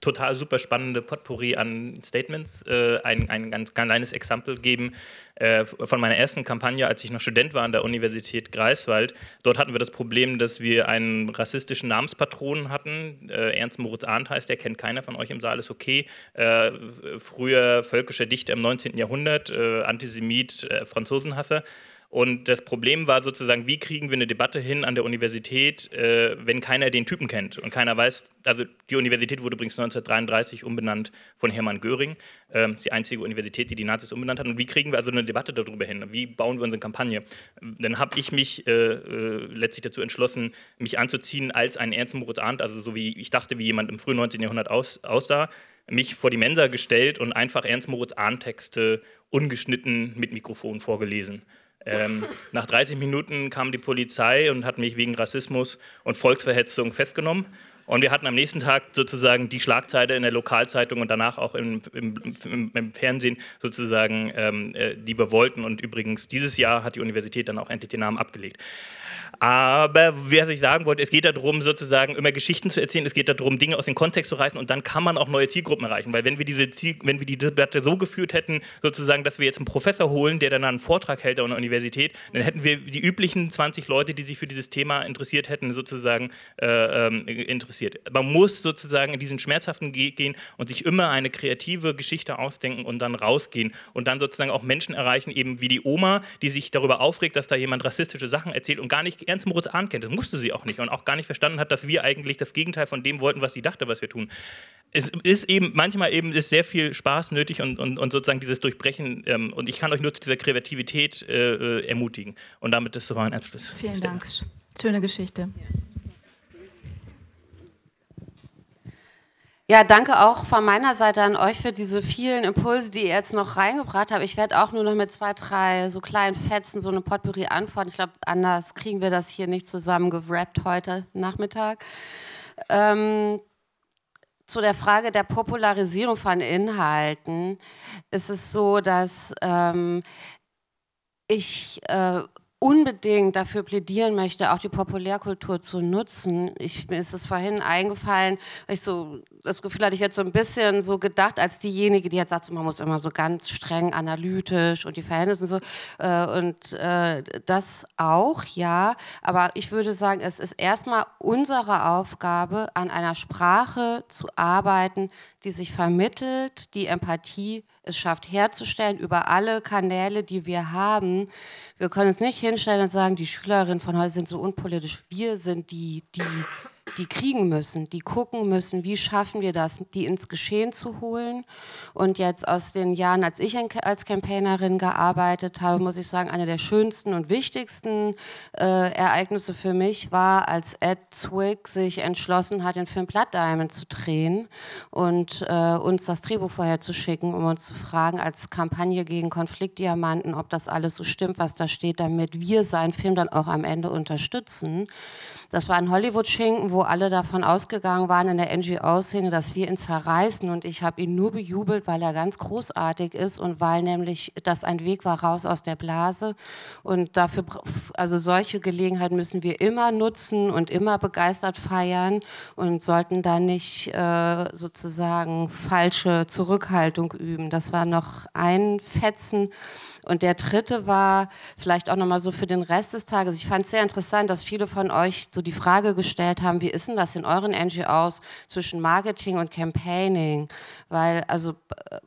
S6: total super spannende Potpourri an Statements äh, ein, ein ganz kleines Exempel geben äh, von meiner ersten Kampagne, als ich noch Student war an der Universität Greifswald. Dort hatten wir das Problem, dass wir einen rassistischen Namenspatron hatten. Äh, Ernst Moritz Arndt heißt, der kennt keiner von euch im Saal, ist okay. Äh, früher völkischer Dichter im 19. Jahrhundert, äh, Antisemit, äh, Franzosenhasser. Und das Problem war sozusagen, wie kriegen wir eine Debatte hin an der Universität, äh, wenn keiner den Typen kennt und keiner weiß, also die Universität wurde übrigens 1933 umbenannt von Hermann Göring, äh, ist die einzige Universität, die die Nazis umbenannt hat. Und wie kriegen wir also eine Debatte darüber hin? Wie bauen wir unsere Kampagne? Dann habe ich mich äh, äh, letztlich dazu entschlossen, mich anzuziehen als ein Ernst Moritz Arndt, also so wie ich dachte, wie jemand im frühen 19. Jahrhundert aus, aussah, mich vor die Mensa gestellt und einfach Ernst Moritz Arndt Texte ungeschnitten mit Mikrofon vorgelesen. Ähm, nach 30 Minuten kam die Polizei und hat mich wegen Rassismus und Volksverhetzung festgenommen. Und wir hatten am nächsten Tag sozusagen die Schlagzeile in der Lokalzeitung und danach auch im, im, im, im Fernsehen sozusagen, ähm, äh, die wir wollten. Und übrigens, dieses Jahr hat die Universität dann auch endlich den Namen abgelegt. Aber was ich sagen wollte, es geht darum, sozusagen immer Geschichten zu erzählen, es geht darum, Dinge aus dem Kontext zu reißen und dann kann man auch neue Zielgruppen erreichen. Weil wenn wir diese Ziel, wenn wir die Debatte so geführt hätten, sozusagen, dass wir jetzt einen Professor holen, der dann einen Vortrag hält an der Universität, dann hätten wir die üblichen 20 Leute, die sich für dieses Thema interessiert hätten, sozusagen äh, ähm, interessiert. Man muss sozusagen in diesen schmerzhaften Ge gehen und sich immer eine kreative Geschichte ausdenken und dann rausgehen und dann sozusagen auch Menschen erreichen, eben wie die Oma, die sich darüber aufregt, dass da jemand rassistische Sachen erzählt und gar nicht Ernst Moritz Arndt kennt. Das musste sie auch nicht und auch gar nicht verstanden hat, dass wir eigentlich das Gegenteil von dem wollten, was sie dachte, was wir tun. Es ist eben, manchmal eben ist sehr viel Spaß nötig und, und, und sozusagen dieses Durchbrechen. Ähm, und ich kann euch nur zu dieser Kreativität äh, äh ermutigen. Und damit ist so mein Abschluss.
S3: Vielen Dank. Schöne Geschichte.
S5: Ja, danke auch von meiner Seite an euch für diese vielen Impulse, die ihr jetzt noch reingebracht habt. Ich werde auch nur noch mit zwei, drei so kleinen Fetzen so eine Potpourri antworten. Ich glaube, anders kriegen wir das hier nicht zusammen gerappt heute Nachmittag. Ähm, zu der Frage der Popularisierung von Inhalten ist es so, dass ähm, ich äh, unbedingt dafür plädieren möchte, auch die Populärkultur zu nutzen. Ich, mir ist es vorhin eingefallen, weil ich so das Gefühl hatte ich jetzt so ein bisschen so gedacht als diejenige, die jetzt sagt, man muss immer so ganz streng analytisch und die Verhältnisse und so. Äh, und äh, das auch, ja. Aber ich würde sagen, es ist erstmal unsere Aufgabe, an einer Sprache zu arbeiten, die sich vermittelt, die Empathie es schafft herzustellen über alle Kanäle, die wir haben. Wir können uns nicht hinstellen und sagen, die Schülerinnen von heute sind so unpolitisch. Wir sind die, die die kriegen müssen, die gucken müssen, wie schaffen wir das, die ins Geschehen zu holen. Und jetzt aus den Jahren, als ich als Campaignerin gearbeitet habe, muss ich sagen, eine der schönsten und wichtigsten äh, Ereignisse für mich war, als Ed Zwick sich entschlossen hat, den Film Blood Diamond zu drehen und äh, uns das Drehbuch vorher zu schicken, um uns zu fragen, als Kampagne gegen Konfliktdiamanten, ob das alles so stimmt, was da steht, damit wir seinen Film dann auch am Ende unterstützen. Das war ein Hollywood-Schinken, wo alle davon ausgegangen waren in der NGO-Szene, dass wir ihn zerreißen. Und ich habe ihn nur bejubelt, weil er ganz großartig ist und weil nämlich das ein Weg war raus aus der Blase. Und dafür, also solche Gelegenheiten müssen wir immer nutzen und immer begeistert feiern und sollten da nicht äh, sozusagen falsche Zurückhaltung üben. Das war noch ein Fetzen. Und der dritte war vielleicht auch nochmal so für den Rest des Tages. Ich fand es sehr interessant, dass viele von euch so die Frage gestellt haben, wie ist denn das in euren NGOs zwischen Marketing und Campaigning? Weil, also, äh,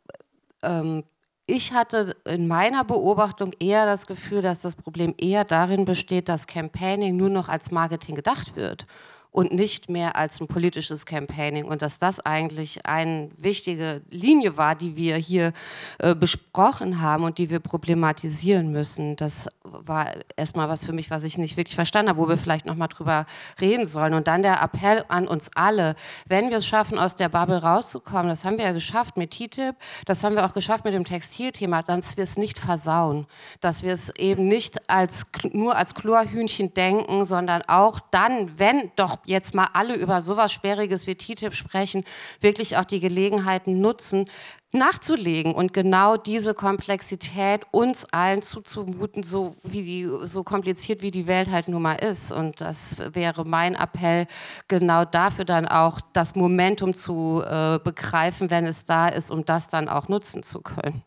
S5: ähm, ich hatte in meiner Beobachtung eher das Gefühl, dass das Problem eher darin besteht, dass Campaigning nur noch als Marketing gedacht wird und nicht mehr als ein politisches Campaigning und dass das eigentlich eine wichtige Linie war, die wir hier äh, besprochen haben und die wir problematisieren müssen. Das war erstmal was für mich, was ich nicht wirklich verstanden habe, wo wir vielleicht nochmal drüber reden sollen. Und dann der Appell an uns alle, wenn wir es schaffen, aus der Bubble rauszukommen, das haben wir ja geschafft mit TTIP, das haben wir auch geschafft mit dem Textilthema, dass wir es nicht versauen, dass wir es eben nicht als, nur als Chlorhühnchen denken, sondern auch dann, wenn doch jetzt mal alle über sowas Sperriges wie TTIP sprechen, wirklich auch die Gelegenheiten nutzen, nachzulegen und genau diese Komplexität uns allen zuzumuten, so, wie die, so kompliziert wie die Welt halt nun mal ist. Und das wäre mein Appell, genau dafür dann auch das Momentum zu äh, begreifen, wenn es da ist, um das dann auch nutzen zu können.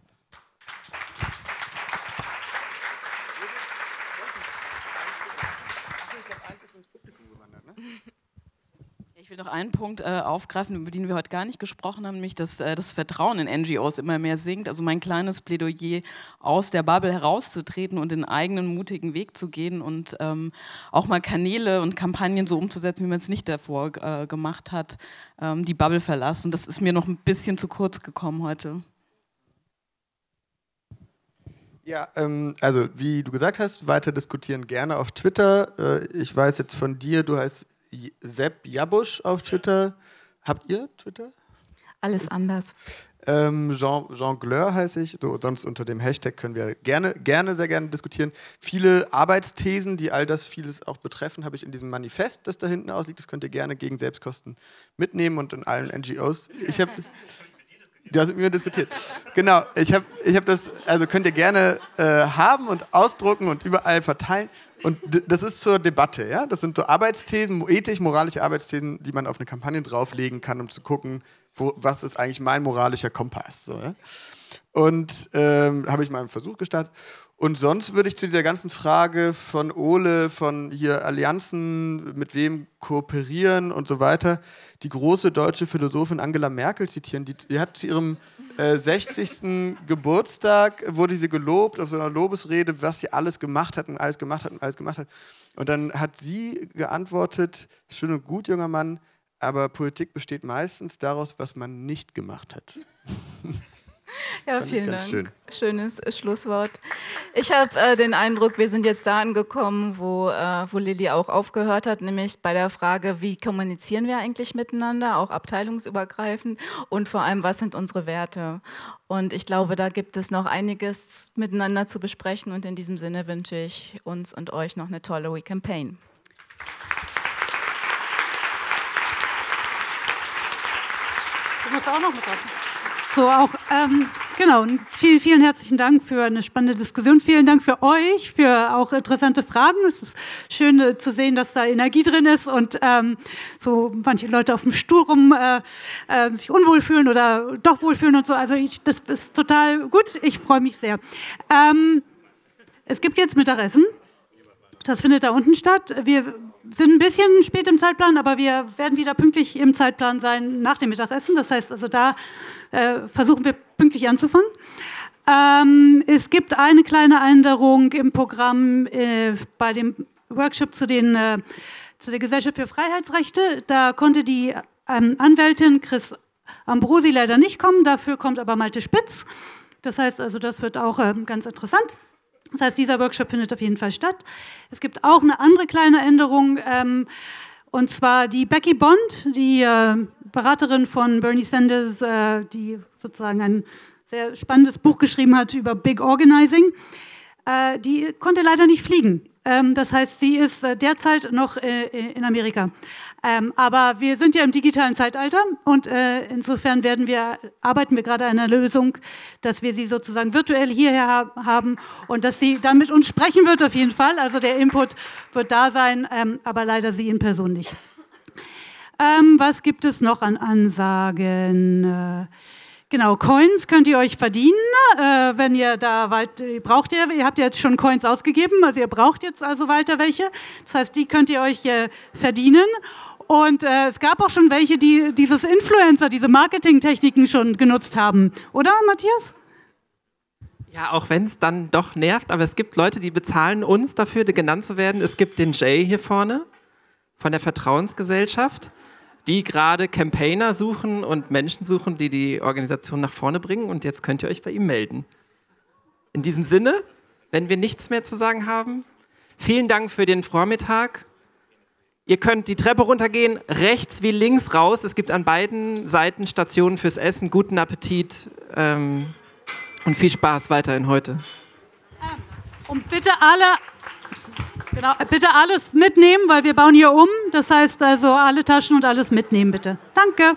S7: Will noch einen Punkt äh, aufgreifen, über den wir heute gar nicht gesprochen haben, nämlich dass äh, das Vertrauen in NGOs immer mehr sinkt. Also mein kleines Plädoyer, aus der Bubble herauszutreten und den eigenen mutigen Weg zu gehen und ähm, auch mal Kanäle und Kampagnen so umzusetzen, wie man es nicht davor äh, gemacht hat, ähm, die Bubble verlassen. Das ist mir noch ein bisschen zu kurz gekommen heute.
S4: Ja, ähm, also wie du gesagt hast, weiter diskutieren gerne auf Twitter. Äh, ich weiß jetzt von dir, du heißt Sepp Jabusch auf Twitter. Habt ihr Twitter?
S3: Alles anders.
S4: Ähm, Jean, Jean Gleur heiße ich. So, sonst unter dem Hashtag können wir gerne, gerne, sehr gerne diskutieren. Viele Arbeitsthesen, die all das vieles auch betreffen, habe ich in diesem Manifest, das da hinten ausliegt. Das könnt ihr gerne gegen Selbstkosten mitnehmen und in allen NGOs. Ich habe Du hast mit mir diskutiert. Genau, ich habe ich hab das, also könnt ihr gerne äh, haben und ausdrucken und überall verteilen. Und das ist zur Debatte, ja. Das sind so Arbeitsthesen, ethisch, moralische Arbeitsthesen, die man auf eine Kampagne drauflegen kann, um zu gucken, wo, was ist eigentlich mein moralischer Kompass. So, ja? Und ähm, habe ich mal einen Versuch gestartet. Und sonst würde ich zu dieser ganzen Frage von Ole, von hier Allianzen, mit wem kooperieren und so weiter, die große deutsche Philosophin Angela Merkel zitieren. Die, die hat zu ihrem äh, 60. Geburtstag, wurde sie gelobt auf so einer Lobesrede, was sie alles gemacht hat und alles gemacht hat und alles gemacht hat. Und dann hat sie geantwortet, schön und gut, junger Mann, aber Politik besteht meistens daraus, was man nicht gemacht hat.
S16: Ja, vielen Dank. Schön. Schönes äh, Schlusswort. Ich habe äh, den Eindruck, wir sind jetzt da angekommen, wo, äh, wo Lilly auch aufgehört hat, nämlich bei der Frage, wie kommunizieren wir eigentlich miteinander, auch abteilungsübergreifend und vor allem, was sind unsere Werte? Und ich glaube, da gibt es noch einiges miteinander zu besprechen und in diesem Sinne wünsche ich uns und euch noch eine tolle We Campaign.
S2: Du musst auch noch mit rein. So auch, ähm, genau, vielen, vielen herzlichen Dank für eine spannende Diskussion. Vielen Dank für euch, für auch interessante Fragen. Es ist schön äh, zu sehen, dass da Energie drin ist und ähm, so manche Leute auf dem Stuhl rum äh, äh, sich unwohl fühlen oder doch wohlfühlen und so. Also ich, das ist total gut. Ich freue mich sehr. Ähm, es gibt jetzt Mittagessen. Das findet da unten statt. Wir sind ein bisschen spät im Zeitplan, aber wir werden wieder pünktlich im Zeitplan sein nach dem Mittagessen. Das heißt also, da äh, versuchen wir pünktlich anzufangen. Ähm, es gibt eine kleine Änderung im Programm äh, bei dem Workshop zu, den, äh, zu der Gesellschaft für Freiheitsrechte. Da konnte die ähm, Anwältin Chris Ambrosi leider nicht kommen, dafür kommt aber Malte Spitz. Das heißt also, das wird auch äh, ganz interessant. Das heißt, dieser Workshop findet auf jeden Fall statt. Es gibt auch eine andere kleine Änderung. Ähm, und zwar die Becky Bond, die äh, Beraterin von Bernie Sanders, äh, die sozusagen ein sehr spannendes Buch geschrieben hat über Big Organizing. Äh, die konnte leider nicht fliegen. Ähm, das heißt, sie ist äh, derzeit noch äh, in Amerika. Ähm, aber wir sind ja im digitalen Zeitalter und äh, insofern werden wir, arbeiten wir gerade an einer Lösung, dass wir sie sozusagen virtuell hierher ha haben und dass sie dann mit uns sprechen wird auf jeden Fall. Also der Input wird da sein, ähm, aber leider sie in Person nicht. Ähm, was gibt es noch an Ansagen? Äh, Genau, Coins könnt ihr euch verdienen, äh, wenn ihr da weit, braucht ihr, ihr habt jetzt schon Coins ausgegeben, also ihr braucht jetzt also weiter welche. Das heißt, die könnt ihr euch äh, verdienen. Und äh, es gab auch schon welche, die dieses Influencer, diese Marketingtechniken schon genutzt haben, oder Matthias?
S1: Ja, auch wenn es dann doch nervt, aber es gibt Leute, die bezahlen uns dafür, genannt zu werden. Es gibt den Jay hier vorne von der Vertrauensgesellschaft die gerade Campaigner suchen und Menschen suchen, die die Organisation nach vorne bringen. Und jetzt könnt ihr euch bei ihm melden. In diesem Sinne, wenn wir nichts mehr zu sagen haben, vielen Dank für den Vormittag. Ihr könnt die Treppe runtergehen, rechts wie links raus. Es gibt an beiden Seiten Stationen fürs Essen. Guten Appetit ähm, und viel Spaß weiterhin heute.
S2: Und bitte alle Genau, bitte alles mitnehmen, weil wir bauen hier um. Das heißt also alle Taschen und alles mitnehmen, bitte. Danke.